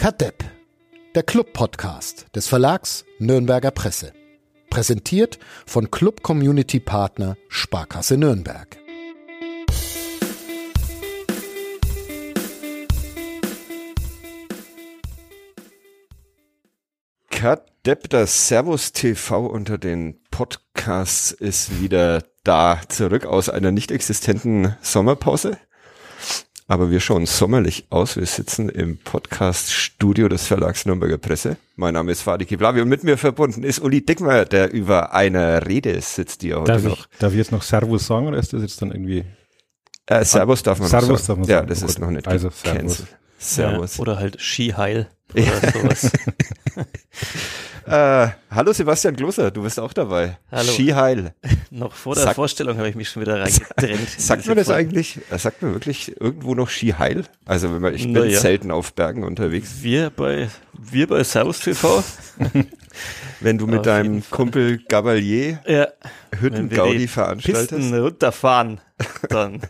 Kadepp, der Club-Podcast des Verlags Nürnberger Presse. Präsentiert von Club Community Partner Sparkasse Nürnberg. Kadepp, das Servus TV unter den Podcasts ist wieder da zurück aus einer nicht existenten Sommerpause. Aber wir schauen sommerlich aus. Wir sitzen im Podcast-Studio des Verlags Nürnberger Presse. Mein Name ist Fadi Kiblavi und mit mir verbunden ist Uli Dickmeyer, der über einer Rede sitzt, die er heute darf noch. Ich, darf ich jetzt noch Servus sagen oder ist das jetzt dann irgendwie? Äh, Servus darf man Servus noch sagen. darf man ja, sagen. das Gut. ist noch nicht Also. Servus. Servus. Ja, oder halt Skiheil oder sowas. Äh, hallo Sebastian Gloser, du bist auch dabei. Hallo. Skiheil. Noch vor der Sag- Vorstellung habe ich mich schon wieder reingedrängt. in Sagt man das Folge. eigentlich? äh, Sagt man wirklich irgendwo noch Skiheil? Also wenn man, ich bin Na ja. selten auf Bergen unterwegs. Wir bei, wir bei Servus TV. Wenn du mit Auf deinem. Kumpel Gabalier Ja, Hüttengaudi veranstaltest, Pisten runterfahren, dann.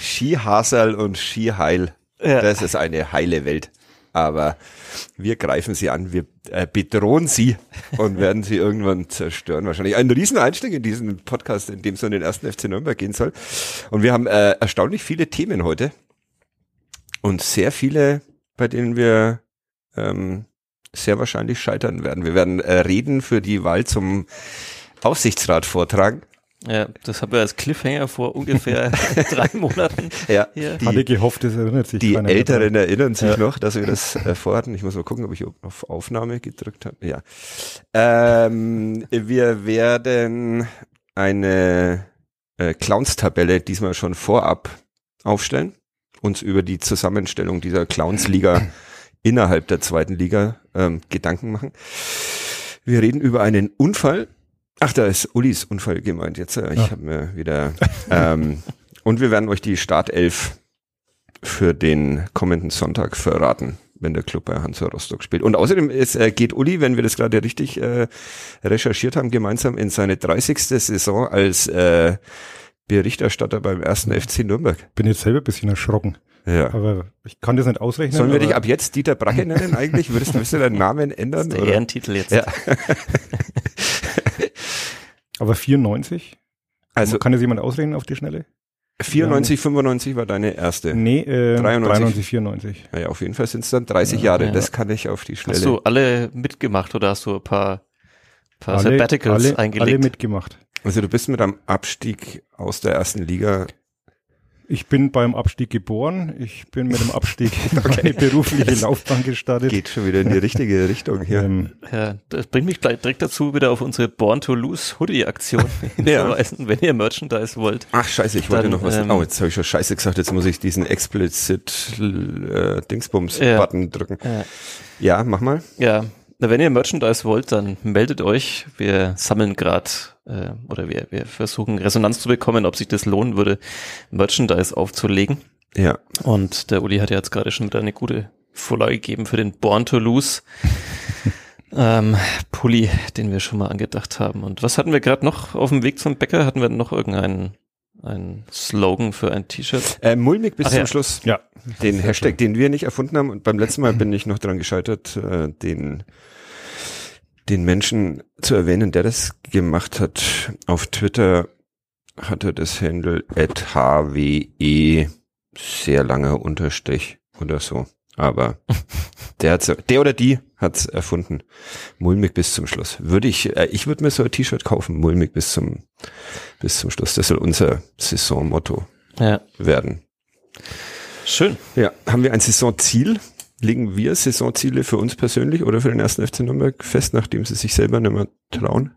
Skihaserl und Skiheil, Ja. das ist eine heile Welt. Aber wir greifen sie an, wir äh, bedrohen sie und werden sie irgendwann zerstören. Wahrscheinlich ein Rieseneinstieg in diesen Podcast, in dem es um den ersten FC Nürnberg gehen soll. Und wir haben äh, erstaunlich viele Themen heute und sehr viele, bei denen wir ähm, sehr wahrscheinlich scheitern werden. Wir werden äh, Reden für die Wahl zum Aufsichtsrat vortragen. Ja, das haben wir als Cliffhanger vor ungefähr drei Monaten. Ja, hier. Hatte gehofft, das erinnert sich Die mehr Älteren dran. erinnern sich Ja. noch, dass wir das äh, vorhatten. Ich muss mal gucken, ob ich auf Aufnahme gedrückt habe. Ja. Ähm, wir werden eine äh, Clowns-Tabelle diesmal schon vorab aufstellen, uns über die Zusammenstellung dieser Clowns-Liga innerhalb der zweiten Liga ähm, Gedanken machen. Wir reden über einen Unfall. Ach, da ist Ulis Unfall gemeint jetzt. Äh, Ich Ja. habe mir wieder. Ähm, und wir werden euch die Startelf für den kommenden Sonntag verraten, wenn der Club bei Hansa Rostock spielt. Und außerdem ist, äh, geht Uli, wenn wir das gerade richtig äh, recherchiert haben, gemeinsam in seine 30. Saison als äh, Berichterstatter beim ersten FC Nürnberg. Bin jetzt selber ein bisschen erschrocken. Ja. Aber ich kann das nicht ausrechnen. Sollen wir dich ab jetzt Dieter Bracke nennen eigentlich? Würdest du würdest du deinen Namen Das ändern? ist der oder? Ehrentitel jetzt. Ja. Aber 94? Also kann das jemand ausrechnen auf die Schnelle? 94, 95 war deine erste. Nee, äh, 93. 93, 94. Naja, auf jeden Fall sind es dann 30 Ja. Jahre. Ja. Das kann ich auf die Schnelle. Hast du alle mitgemacht oder hast du ein paar, paar Alle, Sabbaticals alle, eingelegt? alle mitgemacht. Also du bist mit einem Abstieg aus der ersten Liga. Ich bin beim Abstieg geboren. Ich bin mit dem Abstieg in meine berufliche Laufbahn gestartet. Geht schon wieder in die richtige Richtung hier. Ähm, Ja, das bringt mich gleich direkt dazu, wieder auf unsere Born to Lose Hoodie Aktion hinzuweisen, wenn ihr Merchandise wollt. Ach scheiße, ich wollte Dann, noch was. ähm, oh, jetzt habe ich schon scheiße gesagt. Jetzt muss ich diesen explicit äh, Dingsbums-Button drücken. Ja. Ja, mach mal. Ja, na, wenn ihr Merchandise wollt, dann meldet euch. Wir sammeln gerade äh, oder wir, wir versuchen Resonanz zu bekommen, ob sich das lohnen würde, Merchandise aufzulegen. Ja. Und der Uli hat ja jetzt gerade schon wieder eine gute Vorlage gegeben für den Born to Lose ähm, Pulli, den wir schon mal angedacht haben. Und was hatten wir gerade noch auf dem Weg zum Bäcker? Hatten wir noch irgendeinen einen Slogan für ein T-Shirt? Äh, mulmig bis Ach zum ja. Schluss. ja, Den Hashtag, den wir nicht erfunden haben. Und beim letzten Mal bin ich noch dran gescheitert, äh, den, den Menschen zu erwähnen, der das gemacht hat. Auf Twitter hatte das Handle at hwe sehr langer Unterstrich oder so. Aber der hat's, der oder die hat's erfunden. Mulmig bis zum Schluss. Würde ich, äh, ich würde mir so ein T-Shirt kaufen. Mulmig bis zum, bis zum Schluss. Das soll unser Saisonmotto Ja, werden. schön. Ja, haben wir ein Saisonziel? Legen wir Saisonziele für uns persönlich oder für den ersten FC Nürnberg fest, nachdem sie sich selber nicht mehr trauen?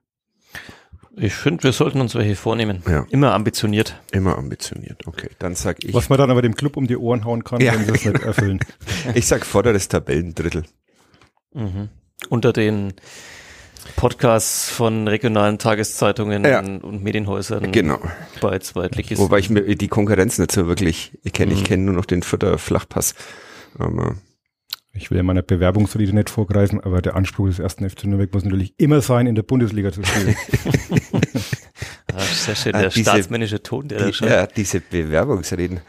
Ich finde, wir sollten uns welche vornehmen. Ja. Immer ambitioniert. Immer ambitioniert. Okay, dann sag ich, was man dann aber dem Club um die Ohren hauen kann, Ja. wenn sie das nicht erfüllen. ich sag vorderes Tabellendrittel. Mhm. Unter den Podcasts von regionalen Tageszeitungen Ja. und Medienhäusern Genau. bei Zweitligisten. Wobei ich mir die Konkurrenz nicht so wirklich kenne. Ich Mhm. kenne nur noch den Vierter Flachpass. Aber Ich will meiner Bewerbungsrede nicht vorgreifen, aber der Anspruch des ersten FC Nürnberg muss natürlich immer sein, in der Bundesliga zu spielen. Ah, sehr schön, Ah, der diese- staatsmännische Ton, der da Die, schon. ja, diese Bewerbungsreden.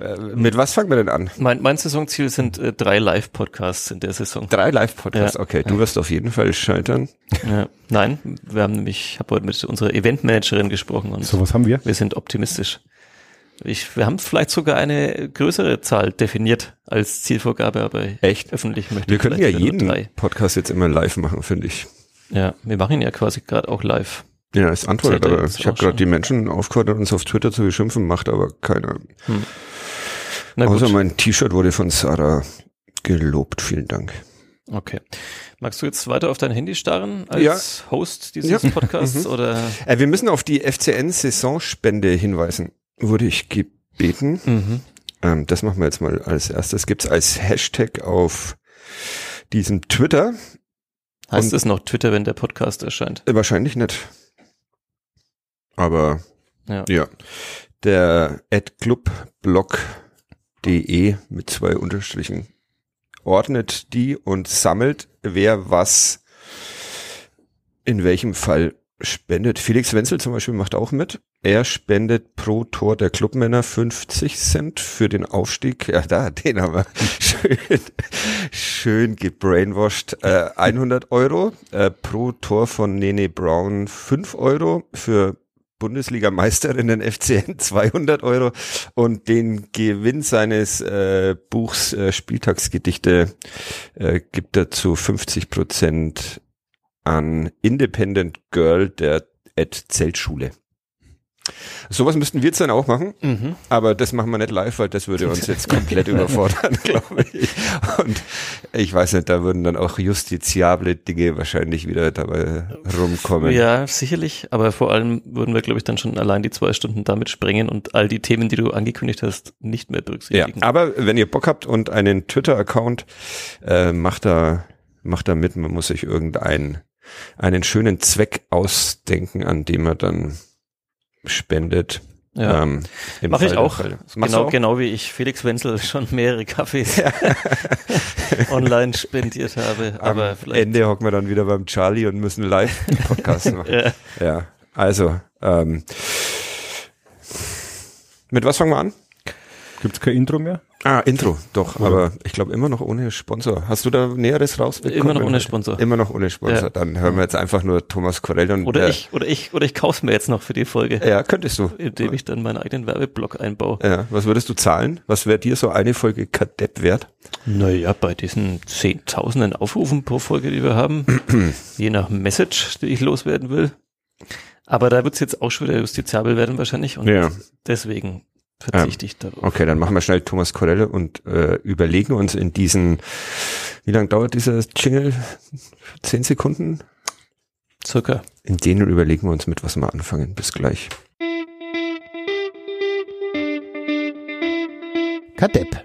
Äh, mit was fangen wir denn an? Mein, mein Saisonziel sind äh, drei Live-Podcasts in der Saison. Drei Live-Podcasts. Ja. Okay, du wirst auf jeden Fall scheitern. Ja. Nein, wir haben nämlich, ich habe heute mit unserer Eventmanagerin gesprochen und So was haben wir. wir sind optimistisch. Ich, wir haben vielleicht sogar eine größere Zahl definiert als Zielvorgabe, aber Echt? öffentlich möchte Wir ich können ja jeden. Podcast jetzt immer live machen, finde ich. Ja, wir machen ihn ja quasi gerade auch live. Ja, es antwortet, er aber ich habe gerade die Menschen aufgefordert, uns auf Twitter zu beschimpfen, macht aber keiner. Gut, Außer mein T-Shirt wurde von Sarah gelobt. Vielen Dank. okay. Magst du jetzt weiter auf dein Handy starren als Host dieses Ja. Mhm. Podcasts oder? Äh, wir müssen auf die FCN-Saisonspende hinweisen. Wurde ich gebeten. Mhm. Ähm, das machen wir jetzt mal als erstes. Gibt's als Hashtag auf diesem Twitter. Heißt es noch Twitter, wenn der Podcast erscheint? Äh, wahrscheinlich nicht. Aber Ja. ja. Der adclubblog.de mit zwei Unterstrichen ordnet die und sammelt, wer was in welchem Fall spendet. Felix Wenzel zum Beispiel macht auch mit. Er spendet pro Tor der Clubmänner 50 Cent für den Aufstieg. Ja, da, den haben wir schön, schön gebrainwashed. Äh, 100 Euro. Äh, pro Tor von Nene Brown 5 Euro. Für Bundesligameisterinnen FCN 200 Euro und den Gewinn seines äh, Buchs äh, Spieltagsgedichte äh, gibt er zu 50 Prozent an Independent Girl der Ed Zeltschule. Sowas müssten wir jetzt dann auch machen, Mhm. aber das machen wir nicht live, weil das würde uns jetzt komplett überfordern, glaube ich. Und ich weiß nicht, da würden dann auch justiziable Dinge wahrscheinlich wieder dabei rumkommen. Ja, sicherlich, aber vor allem würden wir, glaube ich, dann schon allein die zwei Stunden damit sprengen und all die Themen, die du angekündigt hast, nicht mehr Ja, berücksichtigen. aber wenn ihr Bock habt und einen Twitter-Account, äh, macht da, macht da mit. Man muss sich irgendeinen einen schönen Zweck ausdenken, an dem er dann spendet. Ja. Ähm, Mache ich auch. Genau, auch? genau wie ich Felix Wenzel schon mehrere Kaffees online spendiert habe. Aber Am vielleicht. Ende hocken wir dann wieder beim Charlie und müssen live Podcast machen. Ja. ja, also, ähm, mit was fangen wir an? Gibt's kein Intro mehr? Ah, Intro, doch, Oder? aber ich glaube immer noch ohne Sponsor. Hast du da Näheres rausbekommen? Immer noch ohne Sponsor. Immer noch ohne Sponsor. Ja. Dann hören wir jetzt einfach nur Thomas Korell und Oder äh, ich, oder ich, oder ich kauf's mir jetzt noch für die Folge, Ja, könntest du. indem ich dann meinen eigenen Werbeblock einbaue. Ja, was würdest du zahlen? Was wäre dir so eine Folge Kadepp wert? Naja, bei diesen zehntausenden Aufrufen pro Folge, die wir haben, je nach Message, die ich loswerden will. Aber da wird's jetzt auch schon wieder justiziabel werden wahrscheinlich und Ja. deswegen verzichte ich darauf. Okay, dann machen wir schnell Thomas Korelle und äh, überlegen uns in diesen, wie lange dauert dieser Jingle? Zehn Sekunden? Circa. In denen überlegen wir uns mit, was wir anfangen. Bis gleich. Kadepp.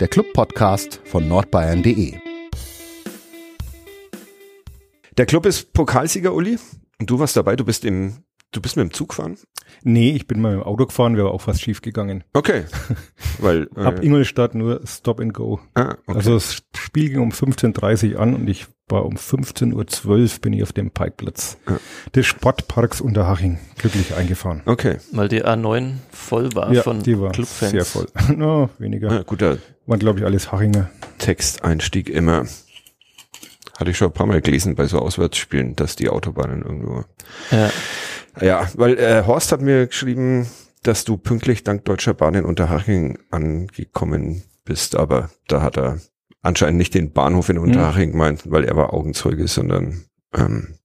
Der Club-Podcast von nordbayern.de. Der Club ist Pokalsieger, Uli. Und du warst dabei, du bist im, du bist mit dem Zug gefahren? Nee, ich bin mal im Auto gefahren, wäre auch fast schief gegangen. Okay. Weil, Ab äh, Ingolstadt nur Stop and Go. ah, okay. Also das Spiel ging um 15.30 Uhr an und ich war um 15.12 Uhr bin ich auf dem Parkplatz Ja. des Sportparks Unterhaching glücklich eingefahren. okay. Weil die A9 voll war von die war Clubfans. sehr voll. no, weniger. Ja, guter Waren glaube ich alles Hachinger. Texteinstieg immer. Hatte ich schon ein paar Mal gelesen bei so Auswärtsspielen, dass die Autobahnen irgendwo. Ja. Ja, weil äh, Horst hat mir geschrieben, dass du pünktlich dank Deutscher Bahn in Unterhaching angekommen bist, aber da hat er anscheinend nicht den Bahnhof in Unterhaching gemeint, weil er war Augenzeuge, sondern ähm,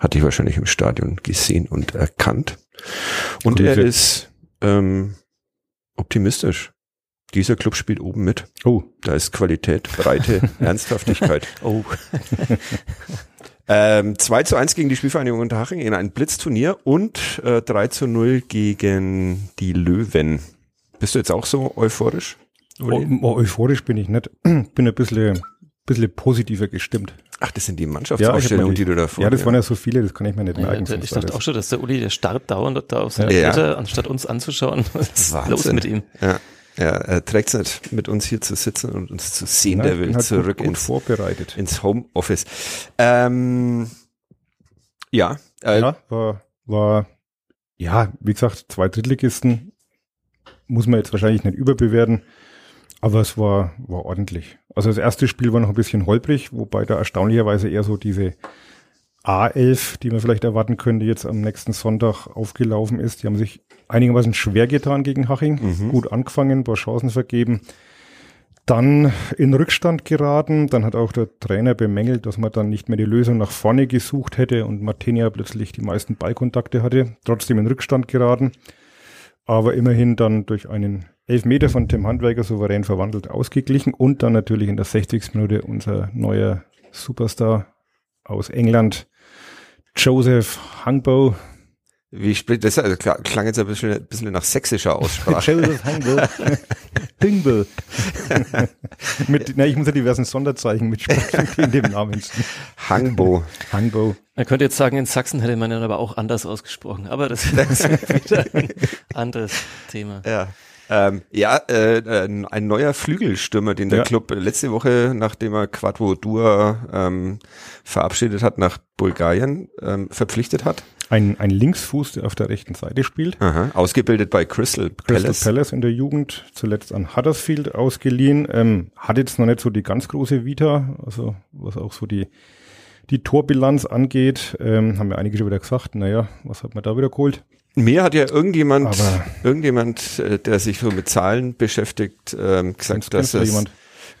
hat dich wahrscheinlich im Stadion gesehen und erkannt. Und er Grüße. ist ähm, optimistisch. Dieser Club spielt oben mit. Oh, Da ist Qualität, Breite, Ernsthaftigkeit. Oh, Ähm, 2 zu 1 gegen die Spielvereinigung Unterhaching in ein Blitzturnier und äh, 3 zu 0 gegen die Löwen. Bist du jetzt auch so euphorisch? Oh, oh, euphorisch bin ich nicht. bin ein bisschen, bisschen positiver gestimmt. Ach, das sind die Ja, Mannschaftsausstellungen, mal die, du da vor Ja, das dir- waren ja so viele, das kann ich mir nicht ja, merken. ich dachte alles. auch schon, dass der Uli, der starrt dauernd da auf seine Ja. Anstatt uns anzuschauen. Was ist Wahnsinn. los mit ihm? Ja, ja er trägt es nicht, mit uns hier zu sitzen und uns zu sehen. Ja, der will halt zurück gut, gut ins, vorbereitet. ins Homeoffice. Ähm, ja, äh, ja, war, war ja, wie gesagt, zwei Drittligisten muss man jetzt wahrscheinlich nicht überbewerten, aber es war, war ordentlich. Also das erste Spiel war noch ein bisschen holprig, wobei da erstaunlicherweise eher so diese A11, die man vielleicht erwarten könnte, jetzt am nächsten Sonntag aufgelaufen ist. Die haben sich einigermaßen schwer getan gegen Haching, Mhm. gut angefangen, ein paar Chancen vergeben. Dann in Rückstand geraten. Dann hat auch der Trainer bemängelt, dass man dann nicht mehr die Lösung nach vorne gesucht hätte und Martinia plötzlich die meisten Ballkontakte hatte. Trotzdem in Rückstand geraten. Aber immerhin dann durch einen Elfmeter von Tim Handwerker souverän verwandelt ausgeglichen. Und dann natürlich in der 60. Minute unser neuer Superstar aus England, Joseph Hangbo. Wie spricht das? Also klang jetzt ein bisschen, ein bisschen nach sächsischer Aussprache. Joseph Hangbo. Hangbo. mit, na, ich muss ja diversen Sonderzeichen mitsprechen, in dem Namen. Hangbo. Hangbo. Man könnte jetzt sagen, in Sachsen hätte man ihn aber auch anders ausgesprochen, aber das ist wieder ein anderes Thema. Ja. Ähm, ja, äh, ein neuer Flügelstürmer, den der Ja. Club letzte Woche, nachdem er Quadro Dua ähm, verabschiedet hat, nach Bulgarien ähm, verpflichtet hat. Ein, ein Linksfuß, der auf der rechten Seite spielt. Aha. Ausgebildet bei Crystal Crystal Palace. Palace in der Jugend, zuletzt an Huddersfield ausgeliehen. Ähm, hat jetzt noch nicht so die ganz große Vita, also was auch so die, die Torbilanz angeht. Ähm, haben ja einige schon wieder gesagt, naja, was hat man da wieder geholt? Mir hat ja irgendjemand, Aber- irgendjemand, äh, der sich so mit Zahlen beschäftigt, ähm, gesagt, dass es, jemand?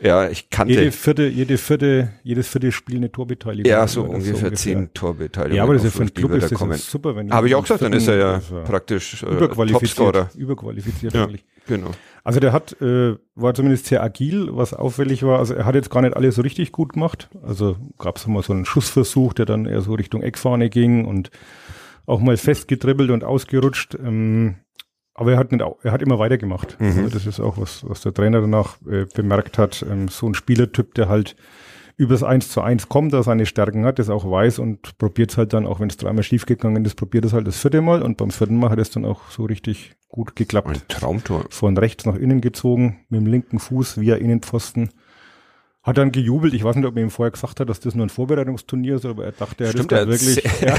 ja, ich kannte, Jede vierte, jede vierte, jedes vierte Spiel eine Torbeteiligung. ja, so ungefähr zehn Torbeteiligungen. Ja, aber das ist ja für einen Club ist da das kommen. super, wenn Habe ich auch gesagt, dann ist er ja Also, praktisch äh, überqualifiziert, Topscorer. überqualifiziert Ja. eigentlich. Genau. Also der hat, äh, war zumindest sehr agil, was auffällig war. Also er hat jetzt gar nicht alles so richtig gut gemacht. Also gab es mal so einen Schussversuch, der dann eher so Richtung Eckfahne ging und auch mal festgedribbelt und ausgerutscht. Ähm, aber er hat nicht, er hat immer weitergemacht. Mhm. Also das ist auch was, was der Trainer danach äh, bemerkt hat. Ähm, so ein Spielertyp, der halt übers Eins zu eins kommt, der seine Stärken hat, das auch weiß und probiert es halt dann, auch wenn es dreimal schiefgegangen ist, probiert es halt das vierte Mal und beim vierten Mal hat es dann auch so richtig gut geklappt Ein Traumtor. von rechts nach innen gezogen, mit dem linken Fuß via Innenpfosten. Hat dann gejubelt. Ich weiß nicht, ob er ihm vorher gesagt hat, dass das nur ein Vorbereitungsturnier ist, aber er dachte, er das Stimmt, wirklich ja,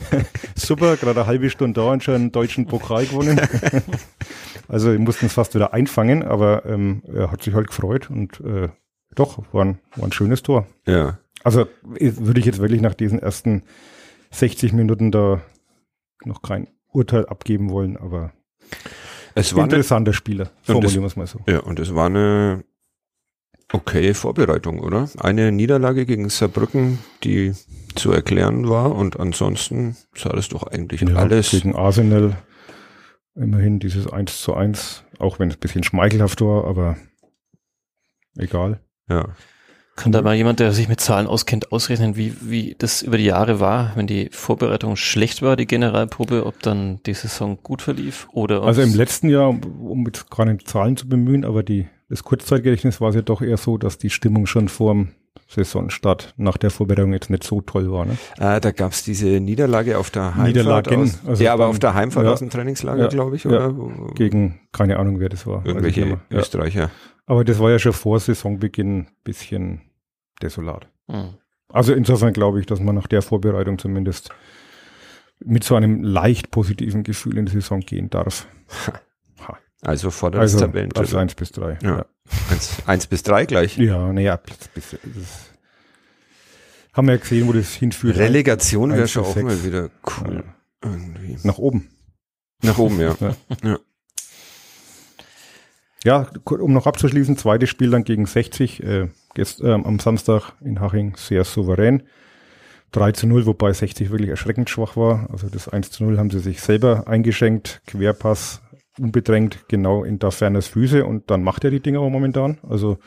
super, gerade eine halbe Stunde da und schon einen deutschen Pokal gewonnen. also wir mussten es fast wieder einfangen, aber ähm, er hat sich halt gefreut und äh, doch, war ein, war ein schönes Tor. Ja. Also würde ich jetzt wirklich nach diesen ersten 60 Minuten da noch kein Urteil abgeben wollen, aber Es war interessanter Spieler, formulieren wir es mal so. ja, und es war eine okay Vorbereitung, oder? Eine Niederlage gegen Saarbrücken, die zu erklären war und ansonsten sah das doch eigentlich Ja, alles. Gegen Arsenal immerhin dieses 1 zu 1, auch wenn es ein bisschen schmeichelhaft war, aber egal. Ja. Kann da mal jemand, der sich mit Zahlen auskennt, ausrechnen, wie, wie das über die Jahre war, wenn die Vorbereitung schlecht war, die Generalprobe, ob dann die Saison gut verlief oder Also im letzten Jahr, um jetzt gar nicht Zahlen zu bemühen, aber die, das Kurzzeitgedächtnis war es ja doch eher so, dass die Stimmung schon vor dem Saisonstart nach der Vorbereitung jetzt nicht so toll war. Ne? Ah, da gab's diese Niederlage auf der Heimfahrt. Niederlagen, aus, also ja, aber beim- auf der Heimfahrt ja. aus dem Trainingslager, Ja, glaube ich, ja. oder? Wo- Gegen, keine Ahnung, wer das war. Irgendwelche ja. Österreicher. Aber das war ja schon vor Saisonbeginn ein bisschen desolat. Hm. Also insofern glaube ich, dass man nach der Vorbereitung zumindest mit so einem leicht positiven Gefühl in die Saison gehen darf. Also vor das Also Tabellendrittel. Platz 1 bis 3. Ja. Eins, eins bis drei gleich. Ja, naja, Platz bis das haben wir ja gesehen, wo das hinführt. Relegation wäre schon auch mal wieder cool. Ja. Irgendwie. Nach oben. Nach oben, ja. Ja, um noch abzuschließen, zweites Spiel dann gegen 60, äh, gest, ähm, am Samstag in Haching sehr souverän. 3 zu 0, wobei 60 wirklich erschreckend schwach war. Also das 1 zu 0 haben sie sich selber eingeschenkt. Querpass unbedrängt genau in Daferners Füße und dann macht er die Dinger aber momentan. Also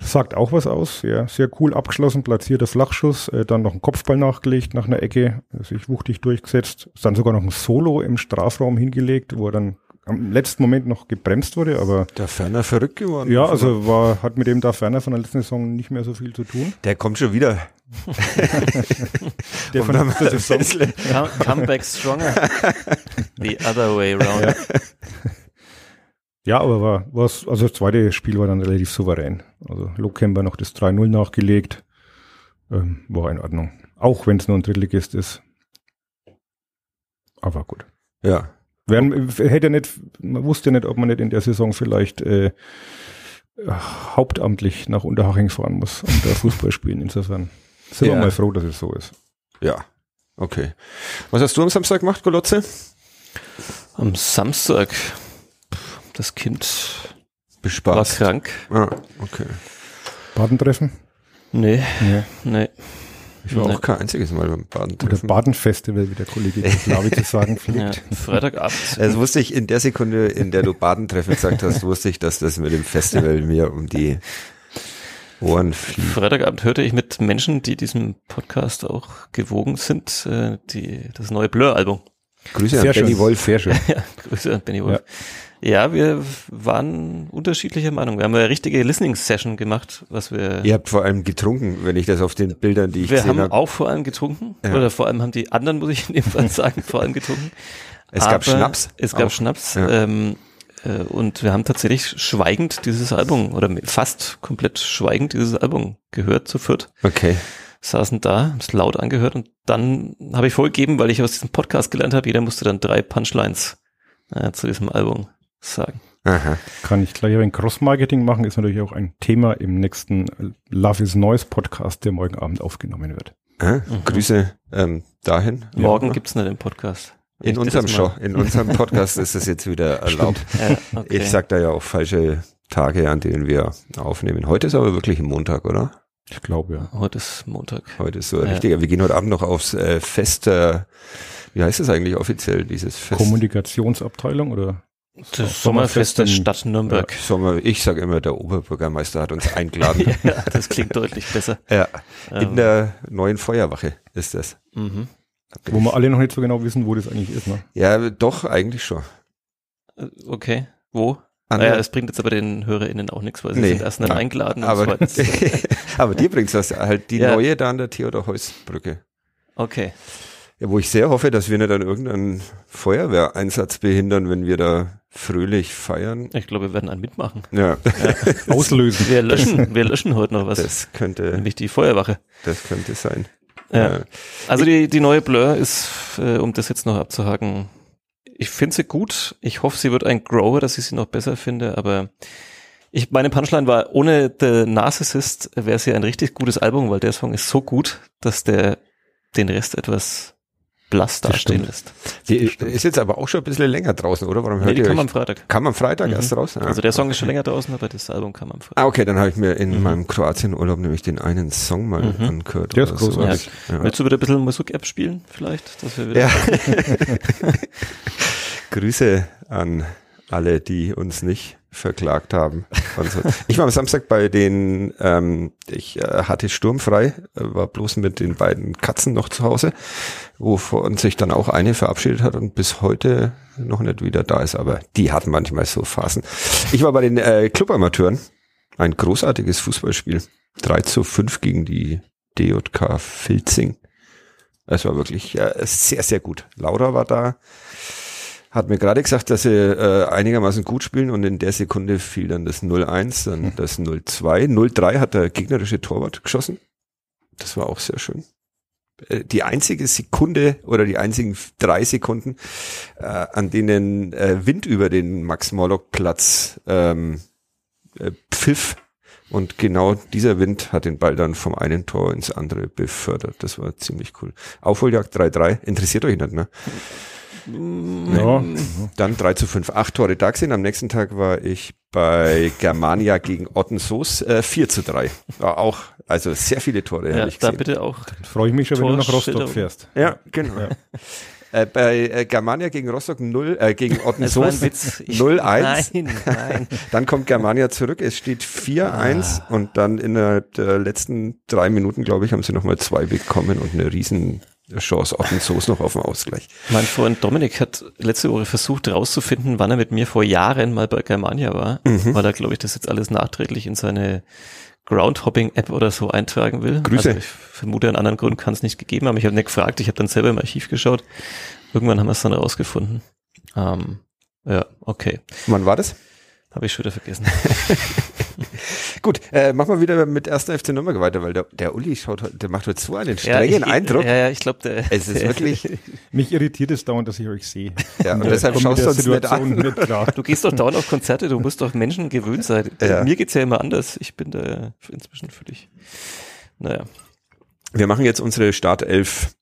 sagt auch was aus. Sehr, sehr cool abgeschlossen, platzierter Flachschuss, äh, dann noch ein Kopfball nachgelegt nach einer Ecke, sich wuchtig durchgesetzt. Ist Dann sogar noch ein Solo im Strafraum hingelegt, wo er dann am letzten Moment noch gebremst wurde, aber Der Ferner verrückt geworden. ja, also war, hat mit dem da ferner von der letzten Saison nicht mehr so viel zu tun. Der kommt schon wieder. Der Um von da der bisschen- Come, come back stronger. The other way around. Ja, aber war, war's, also das zweite Spiel war dann relativ souverän. Also Lokemper noch das 3-0 nachgelegt. Ähm, war in Ordnung. Auch wenn es nur ein Drittligist ist. Aber gut. Ja. Wären, hätte nicht, man wusste nicht, ob man nicht in der Saison vielleicht äh, hauptamtlich nach Unterhaching fahren muss und da Fußball spielen. Insofern sind Ja. wir mal froh, dass es so ist. Ja. Okay. Was hast du am Samstag gemacht, Golotze? Am Samstag, das Kind war Bespaßt. krank. Ah, okay. Badentreffen? Nee, Ja. nee. Ich war Nee. auch kein einziges Mal beim Baden. Oder Badenfestival, wie der Kollege Klavi zu sagen Ja, pflegt. Freitagabend. Das wusste ich in der Sekunde, in der du Badentreffen gesagt hast, wusste ich, dass das mit dem Festival mir um die Ohren fliegt. Freitagabend hörte ich mit Menschen, die diesem Podcast auch gewogen sind, äh, die, das neue Blur-Album. Grüße Sehr an Benny schön. Wolf. Sehr schön. Ja, Grüße an Benny Wolf. Ja. wir waren unterschiedlicher Meinung. Wir haben eine richtige Listening-Session gemacht, was wir, Ihr habt vor allem getrunken, wenn ich das auf den Bildern, die ich wir gesehen haben habe. auch vor allem getrunken. Ja. Oder vor allem haben die anderen, muss ich in dem Fall sagen, vor allem getrunken. Es gab Aber Schnaps. Es gab auch. Schnaps. Ja. Ähm, äh, und wir haben tatsächlich schweigend dieses Album oder fast komplett schweigend dieses Album gehört zu viert. Okay. Saßen da, haben es laut angehört und dann habe ich vorgegeben, weil ich aus diesem Podcast gelernt habe, jeder musste dann drei Punchlines äh, zu diesem Album sagen. Aha. Kann ich gleich ein Cross-Marketing machen, ist natürlich auch ein Thema im nächsten Love is Noise Podcast, der morgen Abend aufgenommen wird. Ah, Grüße ähm, dahin. Morgen Ja. gibt's nicht den Podcast. In Ich unserem Show, in unserem Podcast ist es jetzt wieder erlaubt. Ja, okay. Ich sag da ja auch falsche Tage, an denen wir aufnehmen. Heute ist aber wirklich Montag, oder? Ich glaube, ja. Heute ist Montag. Heute ist so Ja. richtig. Wir gehen heute Abend noch aufs äh, Fest. Äh, wie heißt es eigentlich offiziell, dieses Fest? Kommunikationsabteilung oder? Das Sommerfest Sommerfest der in- Stadt Nürnberg. Sommer, ich sage immer, der Oberbürgermeister hat uns eingeladen. Ja, das klingt deutlich besser. ja, in Ähm, der neuen Feuerwache ist das. mhm. Wo wir alle noch nicht so genau wissen, wo das eigentlich ist. Ne? Ja, doch, eigentlich schon. Äh, Okay. Wo? An Naja, der- es bringt jetzt aber den HörerInnen auch nichts, weil sie Nee. sind erst nicht Ah, eingeladen und aber, aber dir bringt's was. Halt die Ja. neue da an der Theodor-Heuss-Brücke. Okay. Ja, wo ich sehr hoffe, dass wir nicht an irgendeinen Feuerwehreinsatz behindern, wenn wir da fröhlich feiern. Ich glaube, wir werden einen mitmachen. Ja, Auslösen. Wir löschen, wir löschen heute noch was. das könnte, nämlich die Feuerwache. das könnte sein. Ja. Äh, Also die, die neue Blur ist, äh, um das jetzt noch abzuhaken, ich finde sie gut. Ich hoffe, sie wird ein Grower, dass ich sie noch besser finde, aber ich, meine Punchline war, ohne The Narcissist wäre sie ein richtig gutes Album, weil der Song ist so gut, dass der den Rest etwas blass Das dastehen stimmt. lässt. die ist jetzt aber auch schon ein bisschen länger draußen, oder? Warum Nee, hört die ihr kam euch? am Freitag. Kam am Freitag Mhm. erst raus? Ah, Also der Song okay. ist schon länger draußen, aber das Album kam am Freitag. Ah, okay, dann habe ich mir in Mhm. meinem Kroatien-Urlaub nämlich den einen Song mal Mhm. angehört. Der ist so. großartig. Ja. Willst du wieder ein bisschen Musik-App spielen vielleicht? Dass wir wieder Ja. Grüße an alle, die uns nicht verklagt haben. Ich war am Samstag bei den, ähm, ich äh, hatte sturmfrei, äh, war bloß mit den beiden Katzen noch zu Hause, wovon sich dann auch eine verabschiedet hat und bis heute noch nicht wieder da ist, aber die hat manchmal so Phasen. Ich war bei den äh, Clubamateuren, ein großartiges Fußballspiel. 3 zu 5 gegen die DJK Filzing. Es war wirklich äh, sehr, sehr gut. Laura war da, hat mir gerade gesagt, dass sie äh, einigermaßen gut spielen und in der Sekunde fiel dann das 0-1, dann das 0-2. 0-3 hat der gegnerische Torwart geschossen. Das war auch sehr schön. Äh, Die einzige Sekunde oder die einzigen drei Sekunden, äh, an denen äh, Wind über den Max-Morlock-Platz ähm, äh, pfiff und genau dieser Wind hat den Ball dann vom einen Tor ins andere befördert. Das war ziemlich cool. Aufholjagd 3-3. Interessiert euch nicht, ne? Ja. Dann 3 zu 5, acht Tore da gesehen. Am nächsten Tag war ich bei Germania gegen Ottensoos, äh, 4 zu 3. War auch, also sehr viele Tore ja, ich da gesehen. bitte auch. Freue ich mich schon, wenn du nach. Rostock fährst. Ja, genau. Ja. Äh, bei äh, Germania gegen Rostock 0, äh, gegen Ottensoos ein Witz. Ich- 0-1. Nein, nein. Dann kommt Germania zurück, es steht 4-1 Ah. und dann innerhalb der letzten drei Minuten, glaube ich, haben sie nochmal zwei bekommen und eine riesen Chance Ottensoos noch auf den Ausgleich. Mein Freund Dominik hat letzte Woche versucht herauszufinden, wann er mit mir vor Jahren mal bei Germania war, Mhm. weil er, glaube ich, das jetzt alles nachträglich in seine Groundhopping-App oder so eintragen will. Grüße. Also ich vermute, einen anderen Grund kann es nicht gegeben haben. Ich habe nicht gefragt, ich habe dann selber im Archiv geschaut. Irgendwann haben wir es dann rausgefunden. Ähm, ja, okay. Wann war das? Habe ich schon wieder vergessen. Gut, äh, machen wir wieder mit 1. FC Nürnberg weiter, weil der, der Uli schaut, heute- der macht heute so einen Ja, strengen ich, Eindruck. Ja, ja, ich glaube, der. Es ist wirklich, Mich irritiert es dauernd, dass ich euch sehe. ja, und äh, deshalb schaust du uns nicht Situation an. nicht klar. Du gehst doch dauernd auf Konzerte, du musst doch Menschen gewöhnt sein. Ja. Mir geht's ja immer anders. Ich bin da inzwischen völlig. Naja. Wir machen jetzt unsere Startelf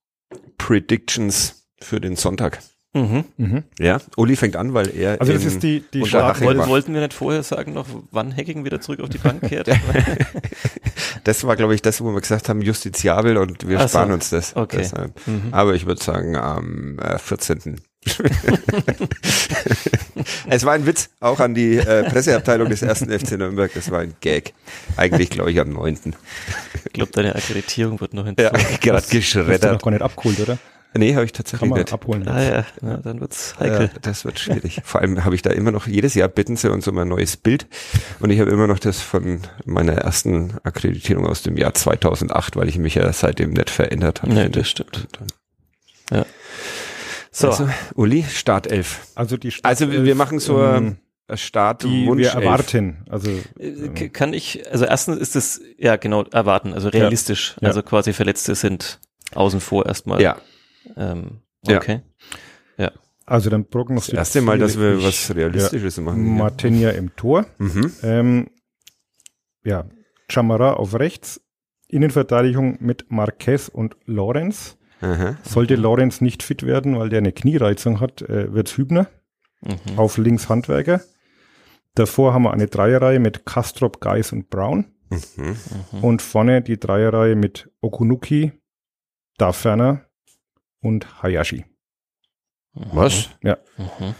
Predictions für den Sonntag. Mhm. Mhm. Ja, Uli fängt an, weil er Also das ist die, die Woll, wollten wir nicht vorher sagen noch, wann Hacking wieder zurück auf die Bank kehrt? Das war, glaube ich, das, wo wir gesagt haben, justiziabel und wir Ach so. sparen uns das. Okay. Mhm. Aber ich würde sagen, am äh, 14. es war ein Witz, auch an die äh, Presseabteilung des ersten FC Nürnberg. Das war ein Gag. Eigentlich, glaube ich, am 9. Ich glaube, deine Akkreditierung wird noch Ja, hinzugefügt. gerade Hast du noch geschreddert. gar nicht abgeholt, oder? Nee, habe ich Kann tatsächlich man nicht. abholen. Ah ja, ja, dann wird's Ja, heikel. das wird schwierig. Vor allem habe ich da immer noch, jedes Jahr bitten sie uns um ein neues Bild. Und ich habe immer noch das von meiner ersten Akkreditierung aus dem Jahr 2008, weil ich mich ja seitdem nicht verändert habe. Nee, das stimmt. Ja. So, Also, Uli, Startelf. Also die Also wir, machen so ähm, ein Start die Wunsch wir erwarten. Also Äh, k- kann ich, also erstens ist es, ja genau, erwarten, also realistisch. Ja. Also quasi Verletzte sind außen vor erstmal. Ja, Ähm, Ja. okay. also dann das prognostiziere erste Mal, dass wir ich was Realistisches machen. Martinia im Tor. Mhm. Ähm, ja, Chamara auf rechts. Innenverteidigung mit Marquez und Lorenz. Aha. Sollte Lorenz nicht fit werden, weil der eine Kniereizung hat, äh, wird's Hübner. Mhm. Auf links Handwerker. Davor haben wir eine Dreierreihe mit Kastrop, Geis und Brown. Mhm. Mhm. Und vorne die Dreierreihe mit Okunuki, Daferner und Hayashi. Was? Ja, Mhm.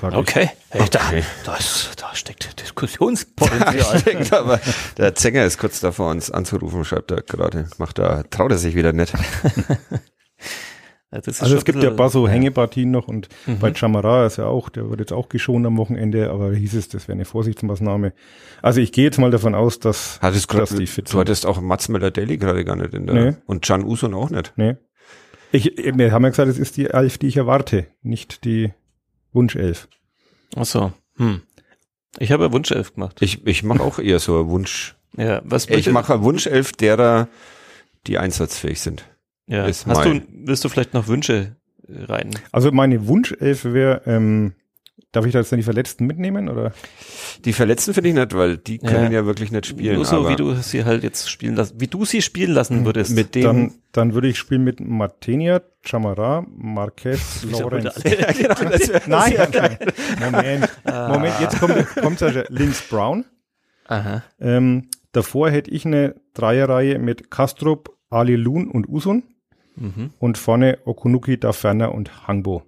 sag ich. Okay. Hey, Okay. Da, das, da steckt Diskussionspotenzial. Aber, der Zenger ist kurz davor, uns anzurufen, schreibt er gerade. Macht er, traut er sich wieder nicht. Das ist Also es gibt ja ein paar so Hängepartien noch und Mhm. bei Chamara ist ja auch, der wird jetzt auch geschont am Wochenende, aber hieß es, das wäre eine Vorsichtsmaßnahme. Also ich gehe jetzt mal davon aus, dass, Hattest dass grad, die fit du hattest auch Mats Müller-Daly gerade gar nicht in der, Nee. und Can Usun auch nicht. Nee. Ich, wir haben ja gesagt, es ist die Elf, die ich erwarte, nicht die Wunschelf. Ach so. Hm. Ich habe ja Wunschelf gemacht. Ich, ich mache auch eher so einen Wunsch. Ja, was Ich mache einen Wunschelf derer, die einsatzfähig sind. ja. ist Hast du, mein- willst du vielleicht noch Wünsche rein? Also meine Wunschelf wäre, ähm, darf ich da jetzt dann die Verletzten mitnehmen oder? Die Verletzten finde ich nicht, weil die können Ja. ja, wirklich nicht spielen. Nur so, aber wie du sie halt jetzt spielen lassen, wie du sie spielen lassen würdest. mit dem, Dann, dann würde ich spielen mit Martenia, Chamara, Marquez, Lorenz. ja, genau, Nein, das wär Moment, Moment, jetzt kommt, kommt Sascha, links Brown. Aha. Ähm, davor hätte ich eine Dreierreihe mit Kastrup, Ali Lun und Usun Mhm. und vorne Okunuki, Daferner und Hangbo.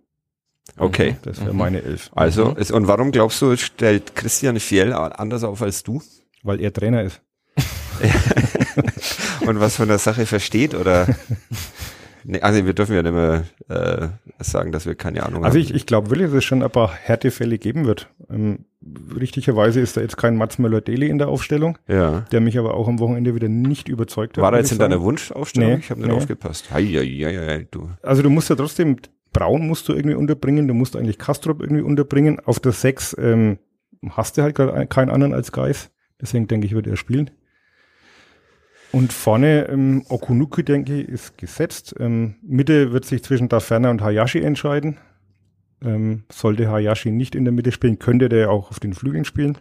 Okay. Das wäre meine Elf, Also, Mhm. ist, und warum glaubst du, stellt Christian Fiel anders auf als du? weil er Trainer ist. Und was von der Sache versteht oder? Nee, also wir dürfen ja nicht mehr äh, sagen, dass wir keine Ahnung Also haben. ich, ich glaube wirklich, dass es schon ein paar Härtefälle geben wird. Ähm, richtigerweise ist da jetzt kein Mats Möller-Deli in der Aufstellung, ja. der mich aber auch am Wochenende wieder nicht überzeugt hat. War muss jetzt in deiner. Wunschaufstellung? Nee, ich habe nicht nee. aufgepasst. Hei, hei, hei, hei, du. Also du musst ja trotzdem, Braun musst du irgendwie unterbringen, du musst eigentlich Kastrop irgendwie unterbringen. Auf der 6 ähm, hast du halt gerade keinen anderen als Geis. Deswegen denke ich, wird er spielen. Und vorne ähm, Okunuki, denke ich, ist gesetzt. Ähm, Mitte wird sich zwischen Daferner und Hayashi entscheiden. Ähm, sollte Hayashi nicht in der Mitte spielen, könnte der auch auf den Flügeln spielen.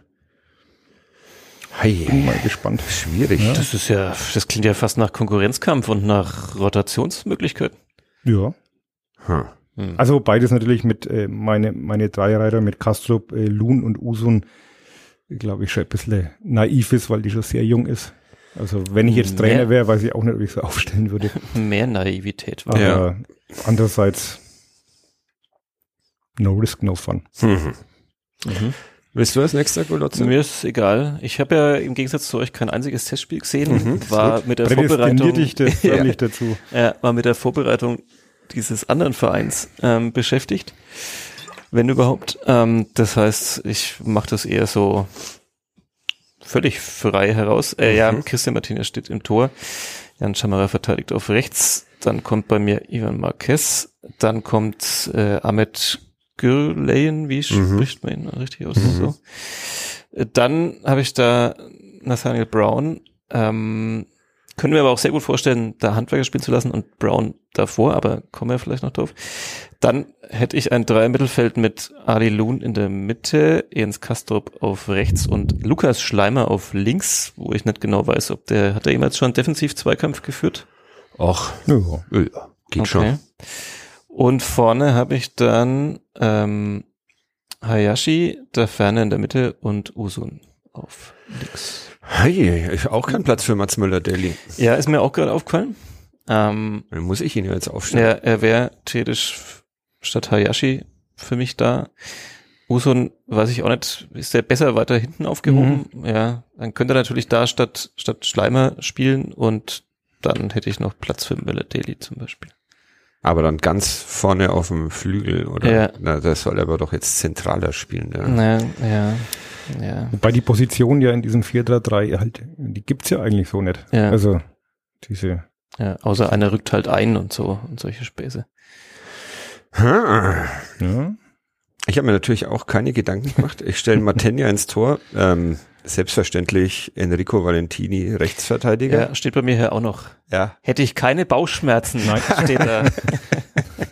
Hei, Bin mal gespannt. schwierig. Ja. Das ist ja, das klingt ja fast nach Konkurrenzkampf und nach Rotationsmöglichkeiten. Ja. Hm. Hm. Also beides natürlich mit äh, meine, meine Dreierreiter mit Kastrup, äh, Lun und Usun, glaube ich, schon ein bisschen naiv ist, weil die schon sehr jung ist. Also wenn ich jetzt Trainer wäre, weiß ich auch nicht, ob ich so aufstellen würde. Mehr Naivität. Aber Ja. andererseits no risk, no fun. Mhm. Mhm. Willst du als nächster Golotze? Mir ist egal. Ich habe ja im Gegensatz zu euch kein einziges Testspiel gesehen. Mhm, war mit der Prädestiniert Vorbereitung, dich das förmlich dazu. ja, war mit der Vorbereitung dieses anderen Vereins ähm, beschäftigt, wenn überhaupt. Ähm, das heißt, ich mache das eher so völlig frei heraus. Äh, Ja, Mhm. Christian Martinez steht im Tor. Jan Chamara verteidigt auf rechts. Dann kommt bei mir Ivan Marquez. Dann kommt äh, Ahmed Gürleyen. Wie Mhm. spricht man ihn richtig aus? Mhm. So. Dann habe ich da Nathaniel Brown. Ähm, können wir aber auch sehr gut vorstellen, da Handwerker spielen zu lassen und Brown davor, aber kommen wir vielleicht noch drauf. Dann hätte ich ein Dreier-Mittelfeld mit Ali Loon in der Mitte, Jens Kastrop auf rechts und Lukas Schleimer auf links, wo ich nicht genau weiß, ob der, hat er jemals schon defensiv Zweikampf geführt? Och, Ja. ja, geht schon. Und vorne habe ich dann ähm, Hayashi, der Ferne in der Mitte und Usun auf links. Hey, ist auch kein Platz für Mats Müller-Deli. Ja, ist mir auch gerade aufgefallen. Ähm, Dann muss ich ihn ja jetzt aufstellen. er er wäre theoretisch statt Hayashi für mich da. Usun, weiß ich auch nicht, ist der besser weiter hinten aufgehoben? Ja, dann könnte er natürlich da statt, statt Schleimer spielen und dann hätte ich noch Platz für Müller-Deli zum Beispiel. Aber dann ganz vorne auf dem Flügel, oder? Ja. Na, das soll aber doch jetzt zentraler spielen. Ja. Naja, ja, ja. Wobei die Position ja in diesem 4-3-3 halt, die gibt's ja eigentlich so nicht. Ja. Also diese, Ja, außer einer rückt halt ein und so und solche Späße. Hm. ja. Ich habe mir natürlich auch keine Gedanken gemacht. Ich stelle Matenja ins Tor. Ähm, selbstverständlich Enrico Valentini, Rechtsverteidiger. Ja, steht bei mir hier auch noch. Ja. Hätte ich keine Bauchschmerzen, Nein. steht da.